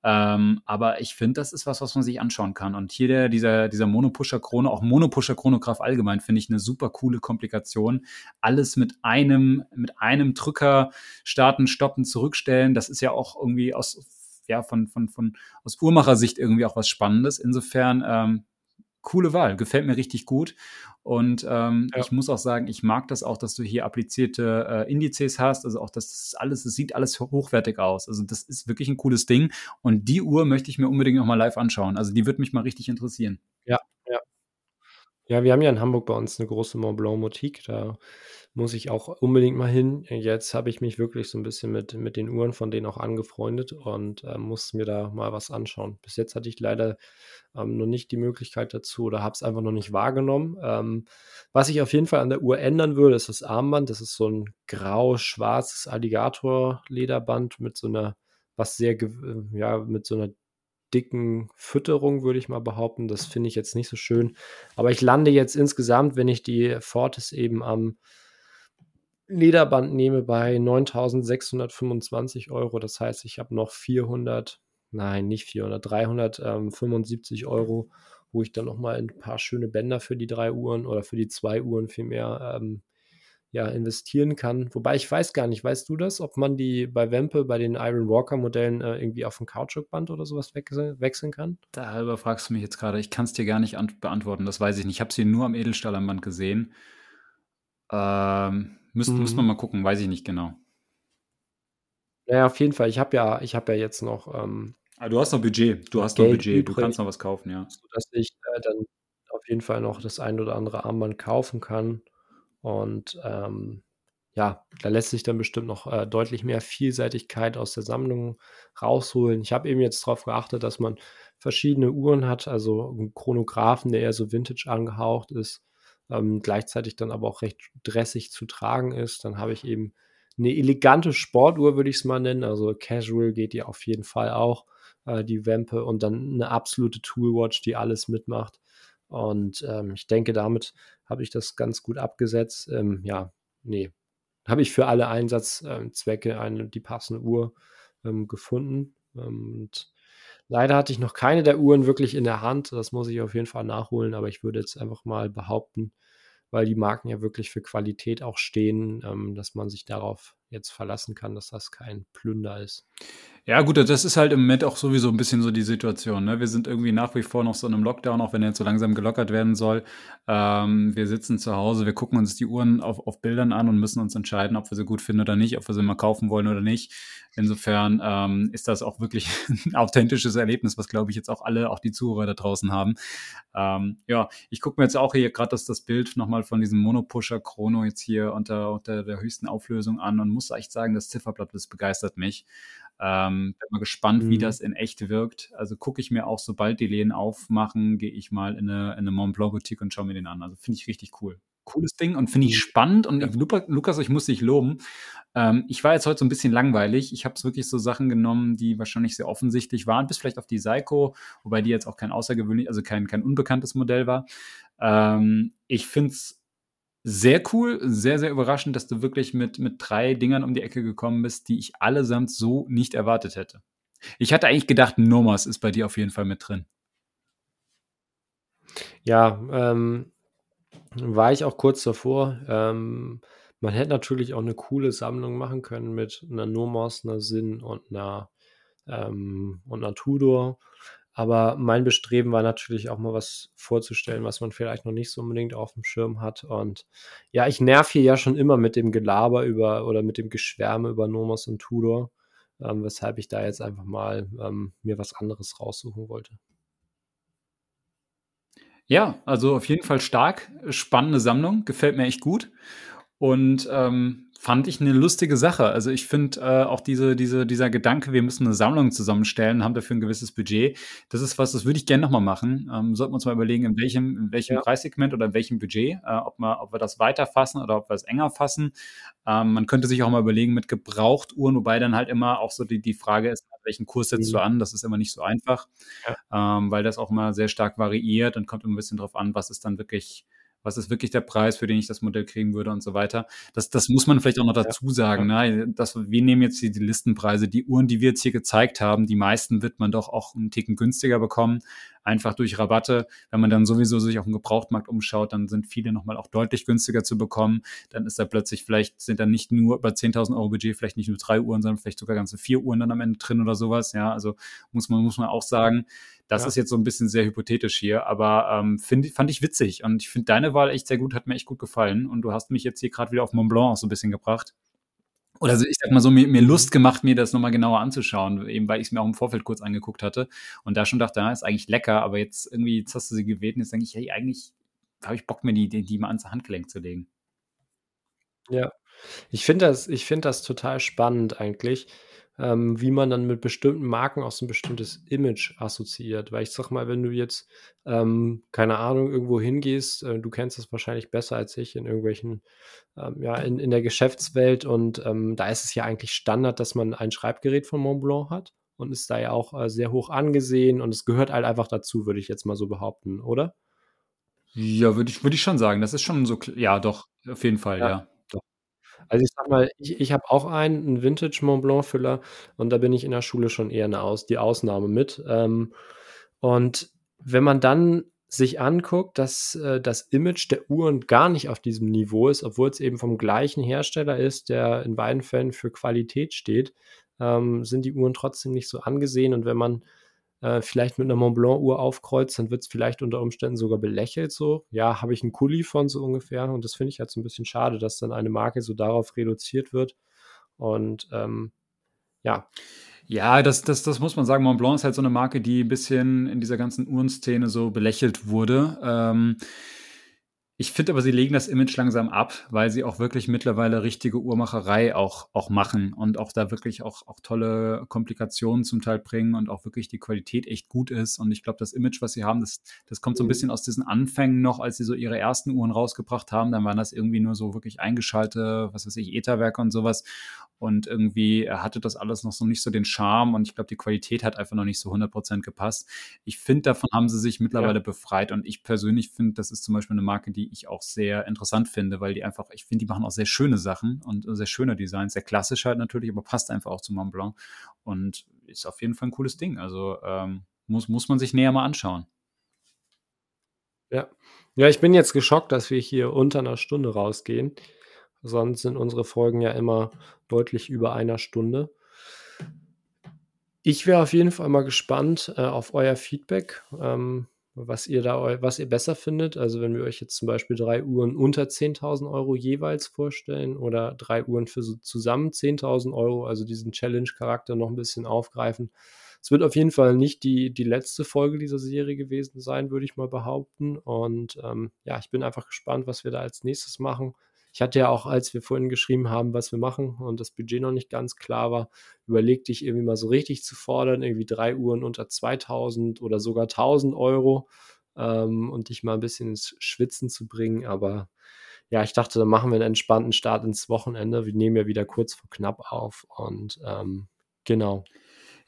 [SPEAKER 1] Ähm, aber ich finde, das ist was, was man sich anschauen kann. Und hier der, dieser, dieser Monopusher-Krone, auch Monopusher-Chronograph allgemein, finde ich eine super coole Komplikation. Alles mit einem, mit einem Drücker starten, stoppen, zurückstellen. Das ist ja auch irgendwie aus, ja, von, von, von, aus Uhrmachersicht irgendwie auch was Spannendes. Insofern, ähm, coole Wahl, gefällt mir richtig gut. Und ähm, ja. ich muss auch sagen, ich mag das auch, dass du hier applizierte äh, Indizes hast. Also auch das alles, es sieht alles hochwertig aus. Also das ist wirklich ein cooles Ding. Und die Uhr möchte ich mir unbedingt noch mal live anschauen. Also die wird mich mal richtig interessieren.
[SPEAKER 2] Ja, ja. Ja, wir haben ja in Hamburg bei uns eine große Mont Blanc Boutique. Da muss ich auch unbedingt mal hin. Jetzt habe ich mich wirklich so ein bisschen mit, mit den Uhren von denen auch angefreundet und äh, muss mir da mal was anschauen. Bis jetzt hatte ich leider ähm, noch nicht die Möglichkeit dazu oder habe es einfach noch nicht wahrgenommen. Ähm, was ich auf jeden Fall an der Uhr ändern würde, ist das Armband. Das ist so ein grau-schwarzes Alligator-Lederband mit so einer, was sehr, ja, mit so einer dicken Fütterung, würde ich mal behaupten. Das finde ich jetzt nicht so schön. Aber ich lande jetzt insgesamt, wenn ich die Fortis eben am Lederband nehme bei 9.625 Euro. Das heißt, ich habe noch 400, nein, nicht 400, 375 ähm, Euro, wo ich dann nochmal ein paar schöne Bänder für die drei Uhren oder für die zwei Uhren vielmehr ähm, ja, investieren kann. Wobei ich weiß gar nicht, weißt du das, ob man die bei Wempe, bei den Iron Walker Modellen äh, irgendwie auf ein Kautschukband oder sowas wechseln, kann?
[SPEAKER 1] Da überfragst du mich jetzt gerade. Ich kann es dir gar nicht beantworten, das weiß ich nicht. Ich habe sie nur am Edelstahl am Band gesehen. Ähm, Müsste mhm. müsst man mal gucken, weiß ich nicht genau.
[SPEAKER 2] Ja, auf jeden Fall. Ich habe ja, ich habe ja jetzt noch. Ähm,
[SPEAKER 1] ah, du hast noch Budget. Du hast Geld noch Budget. Übrig, du kannst noch was kaufen, ja.
[SPEAKER 2] Sodass ich äh, dann auf jeden Fall noch das ein oder andere Armband kaufen kann. Und ähm, ja, da lässt sich dann bestimmt noch, äh, deutlich mehr Vielseitigkeit aus der Sammlung rausholen. Ich habe eben jetzt drauf geachtet, dass man verschiedene Uhren hat, also 'n Chronographen, der eher so Vintage angehaucht ist, ähm, gleichzeitig dann aber auch recht dressig zu tragen ist. Dann habe ich eben 'ne elegante Sportuhr, würde ich's mal nennen, also casual geht die auf jeden Fall auch, äh, die Wempe und dann 'ne absolute Toolwatch, die alles mitmacht. Und, ähm, ich denke, damit habe ich das ganz gut abgesetzt. Ähm, ja, ne, habe ich für alle Einsatz ähm, Zwecke eine die passende Uhr, ähm, gefunden. Ähm, und leider hatte ich noch keine der Uhren wirklich in der Hand. Das muss ich auf jeden Fall nachholen, aber ich würde jetzt einfach mal behaupten, weil die Marken ja wirklich für Qualität auch stehen, ähm, dass man sich darauf jetzt verlassen kann, dass das kein Plünder ist.
[SPEAKER 1] Ja gut, das ist halt im Moment auch sowieso 'n bisschen so die Situation, ne? Wir sind irgendwie nach wie vor noch so in 'nem Lockdown, auch wenn er jetzt so langsam gelockert werden soll. Ähm, wir sitzen zu Hause, wir gucken uns die Uhren auf auf Bildern an und müssen uns entscheiden, ob wir sie gut finden oder nicht, ob wir sie mal kaufen wollen oder nicht. Insofern, ähm, ist das auch wirklich 'n authentisches Erlebnis, was, glaube ich, jetzt auch alle, auch die Zuhörer da draußen haben. Ähm, ja, ich gucke mir jetzt auch hier grad das das Bild noch mal von diesem Monopusher Chrono jetzt hier unter unter der höchsten Auflösung an und muss echt sagen, das Zifferblatt, das begeistert mich. Ähm, bin mal gespannt, wie
[SPEAKER 2] Mhm.
[SPEAKER 1] das in echt wirkt. Also, gucke ich mir auch, sobald die Läden aufmachen, gehe ich mal in 'ne in 'ne Montblanc Boutique und schaue mir den an. Also, finde ich richtig cool. Cooles Ding und finde ich
[SPEAKER 2] Mhm.
[SPEAKER 1] spannend und
[SPEAKER 2] Ja.
[SPEAKER 1] Lukas, ich muss dich loben. Ähm, ich war jetzt heute so 'n bisschen langweilig. Ich habe so wirklich so Sachen genommen, die wahrscheinlich sehr offensichtlich waren, bis vielleicht auf die Seiko, wobei die jetzt auch kein außergewöhnlich also, kein kein unbekanntes Modell war. Ähm, ich finde es sehr cool, sehr, sehr überraschend, dass du wirklich mit mit 3 Dingern um die Ecke gekommen bist, die ich allesamt so nicht erwartet hätte. Ich hatte eigentlich gedacht, Nomos ist bei dir auf jeden Fall mit drin.
[SPEAKER 2] Ja, ähm, war ich auch kurz davor. Ähm, man hätte natürlich auch 'ne coole Sammlung machen können mit 'ner Nomos, 'ner Sinn und 'ner ähm, und 'ner Tudor. Aber mein Bestreben war natürlich auch mal was vorzustellen, was man vielleicht noch nicht so unbedingt aufm Schirm hat. Und ja, ich nerve hier ja schon immer mit dem Gelaber über oder mit dem Geschwärme über Nomos und Tudor, ähm, weshalb ich da jetzt einfach mal, ähm, mir was anderes raussuchen wollte.
[SPEAKER 1] Ja, also, auf jeden Fall stark. Spannende Sammlung, gefällt mir echt gut und, ähm, fand ich 'ne lustige Sache. Also, ich finde, äh, auch diese diese dieser Gedanke, wir müssen 'ne Sammlung zusammenstellen, haben dafür 'n gewisses Budget. Das ist was, das würde ich gern noch mal machen. Ähm, sollten wir uns mal überlegen, in welchem in welchem
[SPEAKER 2] Ja.
[SPEAKER 1] Preissegment oder in welchem Budget, äh, ob wir ob wir das weiter fassen oder ob wir es enger fassen. Ähm, man könnte sich auch mal überlegen mit Gebrauchtuhren, wobei dann halt immer auch so die die Frage ist, welchen Kurs setzt du
[SPEAKER 2] Mhm.
[SPEAKER 1] an? Das ist immer nicht so einfach,
[SPEAKER 2] Ja.
[SPEAKER 1] ähm, weil das auch immer sehr stark variiert und kommt immer 'n bisschen drauf an, was ist dann wirklich was ist wirklich der Preis, für den ich das Modell kriegen würde und so weiter. Das das muss man vielleicht auch noch dazu sagen, ne? Das wir nehmen jetzt hier die Listenpreise. Die Uhren, die wir jetzt hier gezeigt haben, die meisten wird man doch auch 'n Ticken günstiger bekommen, einfach durch Rabatte. Wenn man dann sowieso sich aufm Gebrauchtmarkt umschaut, dann sind viele noch mal auch deutlich günstiger zu bekommen. Dann ist da plötzlich vielleicht sind da nicht nur über 10.000 € Budget vielleicht nicht nur 3 Uhren, sondern vielleicht sogar ganze 4 Uhren dann am Ende drin oder so was, ja? Also, muss man muss man auch sagen, das
[SPEAKER 2] Ja.
[SPEAKER 1] ist jetzt so 'n bisschen sehr hypothetisch hier, aber, ähm, finde fand ich witzig und ich finde deine Wahl echt sehr gut, hat mir echt gut gefallen und du hast mich jetzt hier grad wieder auf Montblanc auch so 'n bisschen gebracht. Oder ich sage mal so, mir mir. Lust gemacht, mir das noch mal genauer anzuschauen, eben weil ich's mir auch im Vorfeld kurz angeguckt hatte und da schon dachte: „Ah, ist eigentlich lecker“, aber jetzt irgendwie jetzt hast du sie gebeten, jetzt denke ich: „Hey, eigentlich habe ich Bock, mir die die die mal ans Handgelenk zu legen.“
[SPEAKER 2] Ja. Ich finde das ich finde das total spannend eigentlich, ähm, wie man dann mit bestimmten Marken auch so 'n bestimmtes Image assoziiert. Weil ich sage mal, wenn du jetzt, ähm, keine Ahnung, irgendwo hingehst, äh, du kennst das wahrscheinlich besser als ich in irgendwelchen ähm, ja, in in der Geschäftswelt und, ähm, da ist es ja eigentlich Standard, dass man ein Schreibgerät von Montblanc hat und ist da ja auch, äh, sehr hoch angesehen und es gehört halt einfach dazu, würde ich jetzt mal so behaupten, oder?
[SPEAKER 1] Ja, würde ich würde ich schon sagen. Das ist schon so ja doch, auf jeden Fall,
[SPEAKER 2] Ja,
[SPEAKER 1] ja.
[SPEAKER 2] Also, ich sage mal, ich ich habe auch einen 'n Vintage Montblanc Füller und da bin ich in der Schule schon eher 'ne Aus die Ausnahme mit. Ähm, und wenn man dann sich anguckt, dass, äh, das Image der Uhren gar nicht auf diesem Niveau ist, obwohl's eben vom gleichen Hersteller ist, der in beiden Fällen für Qualität steht, ähm, sind die Uhren trotzdem nicht so angesehen. Und wenn man, äh, vielleicht mit 'ner Montblanc Uhr aufkreuzt, dann wird's vielleicht unter Umständen sogar belächelt so. „Ja, habe ich 'n Kuli von“, so ungefähr. Und das finde ich halt so 'n bisschen schade, dass dann eine Marke so darauf reduziert wird. Und, ähm, ja.
[SPEAKER 1] Ja, das das das muss man sagen. Montblanc ist halt so 'ne Marke, die bisschen in dieser ganzen Uhrenszene so belächelt wurde. Ähm Ich finde aber, sie legen das Image langsam ab, weil sie auch wirklich mittlerweile richtige Uhrmacherei auch, auch machen und auch da wirklich auch, auch tolle Komplikationen zum Teil bringen und auch wirklich die Qualität echt gut ist. Und ich glaube, das Image, was sie haben, das, das kommt so ein mhm. bisschen aus diesen Anfängen noch, als sie so ihre ersten Uhren rausgebracht haben. Dann waren das irgendwie nur so wirklich eingeschaltete, was weiß ich, Etherwerke und sowas. Und irgendwie hatte das alles noch so nicht so den Charme und ich glaube, die Qualität hat einfach noch nicht so 100% gepasst. Ich finde, davon haben sie sich mittlerweile ja. befreit und ich persönlich finde, das ist zum Beispiel eine Marke, die ich auch sehr interessant finde, weil die einfach, ich finde, die machen auch sehr schöne Sachen und sehr schöne Designs, sehr klassisch halt natürlich, aber passt einfach auch zu Mont Blanc und ist auf jeden Fall ein cooles Ding. Also ähm, muss, muss man sich näher mal anschauen.
[SPEAKER 2] Ja. Ja, ich bin jetzt geschockt, dass wir hier unter einer Stunde rausgehen. Sonst sind unsere Folgen ja immer deutlich über einer Stunde. Ich wäre auf jeden Fall mal gespannt äh, auf euer Feedback, ähm, was ihr da, was ihr besser findet. Also wenn wir euch jetzt zum Beispiel drei Uhren unter 10.000 Euro jeweils vorstellen oder drei Uhren für so zusammen 10.000 Euro, also diesen Challenge-Charakter noch ein bisschen aufgreifen. Es wird auf jeden Fall nicht die, die letzte Folge dieser Serie gewesen sein, würde ich mal behaupten. Und ähm, ja, ich bin einfach gespannt, was wir da als nächstes machen. Ich hatte ja auch, als wir vorhin geschrieben haben, was wir machen und das Budget noch nicht ganz klar war, überlegte ich irgendwie mal so richtig zu fordern, irgendwie drei Uhren unter 2000 oder sogar 1000 Euro ähm, und dich mal ein bisschen ins Schwitzen zu bringen. Aber ja, ich dachte, dann machen wir einen entspannten Start ins Wochenende. Wir nehmen ja wieder kurz vor knapp auf und ähm, genau.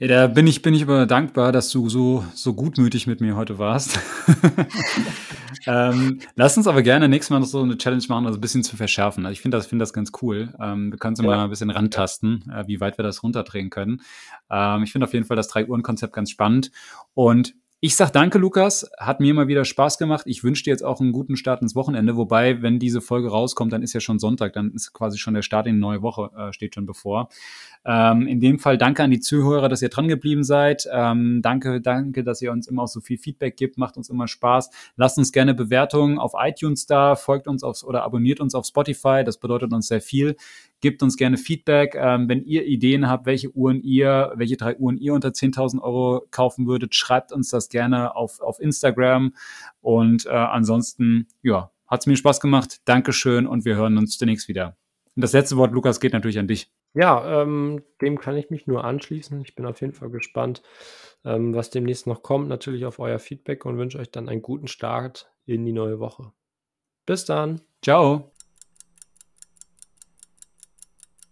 [SPEAKER 1] Ja, da bin ich, bin ich aber dankbar, dass du so, so gutmütig mit mir heute warst. ähm, lass uns aber gerne nächstes Mal noch so eine Challenge machen, also ein bisschen zu verschärfen. Also ich finde das, finde das ganz cool. Ähm, wir können uns ja. mal ein bisschen rantasten, äh, wie weit wir das runterdrehen können. Ähm, ich finde auf jeden Fall das Drei-Uhren-Konzept ganz spannend. Und ich sag danke, Lukas. Hat mir mal wieder Spaß gemacht. Ich wünsche dir jetzt auch einen guten Start ins Wochenende. Wobei, wenn diese Folge rauskommt, dann ist ja schon Sonntag. Dann ist quasi schon der Start in die neue Woche, äh, steht schon bevor. Ähm, in dem Fall danke an die Zuhörer, dass ihr dran geblieben seid. Ähm, danke, danke, dass ihr uns immer auch so viel Feedback gibt. Macht uns immer Spaß. Lasst uns gerne Bewertungen auf iTunes da. Folgt uns auf, oder abonniert uns auf Spotify. Das bedeutet uns sehr viel. Gebt uns gerne Feedback, ähm, wenn ihr Ideen habt, welche Uhren ihr, welche drei Uhren ihr unter 10.000 Euro kaufen würdet, schreibt uns das gerne auf, auf Instagram. Und äh, ansonsten, ja, hat es mir Spaß gemacht. Dankeschön und wir hören uns demnächst wieder. Und das letzte Wort, Lukas, geht natürlich an dich.
[SPEAKER 2] Ja, ähm, dem kann ich mich nur anschließen. Ich bin auf jeden Fall gespannt, ähm, was demnächst noch kommt. Natürlich auf euer Feedback und wünsche euch dann einen guten Start in die neue Woche. Bis dann.
[SPEAKER 1] Ciao.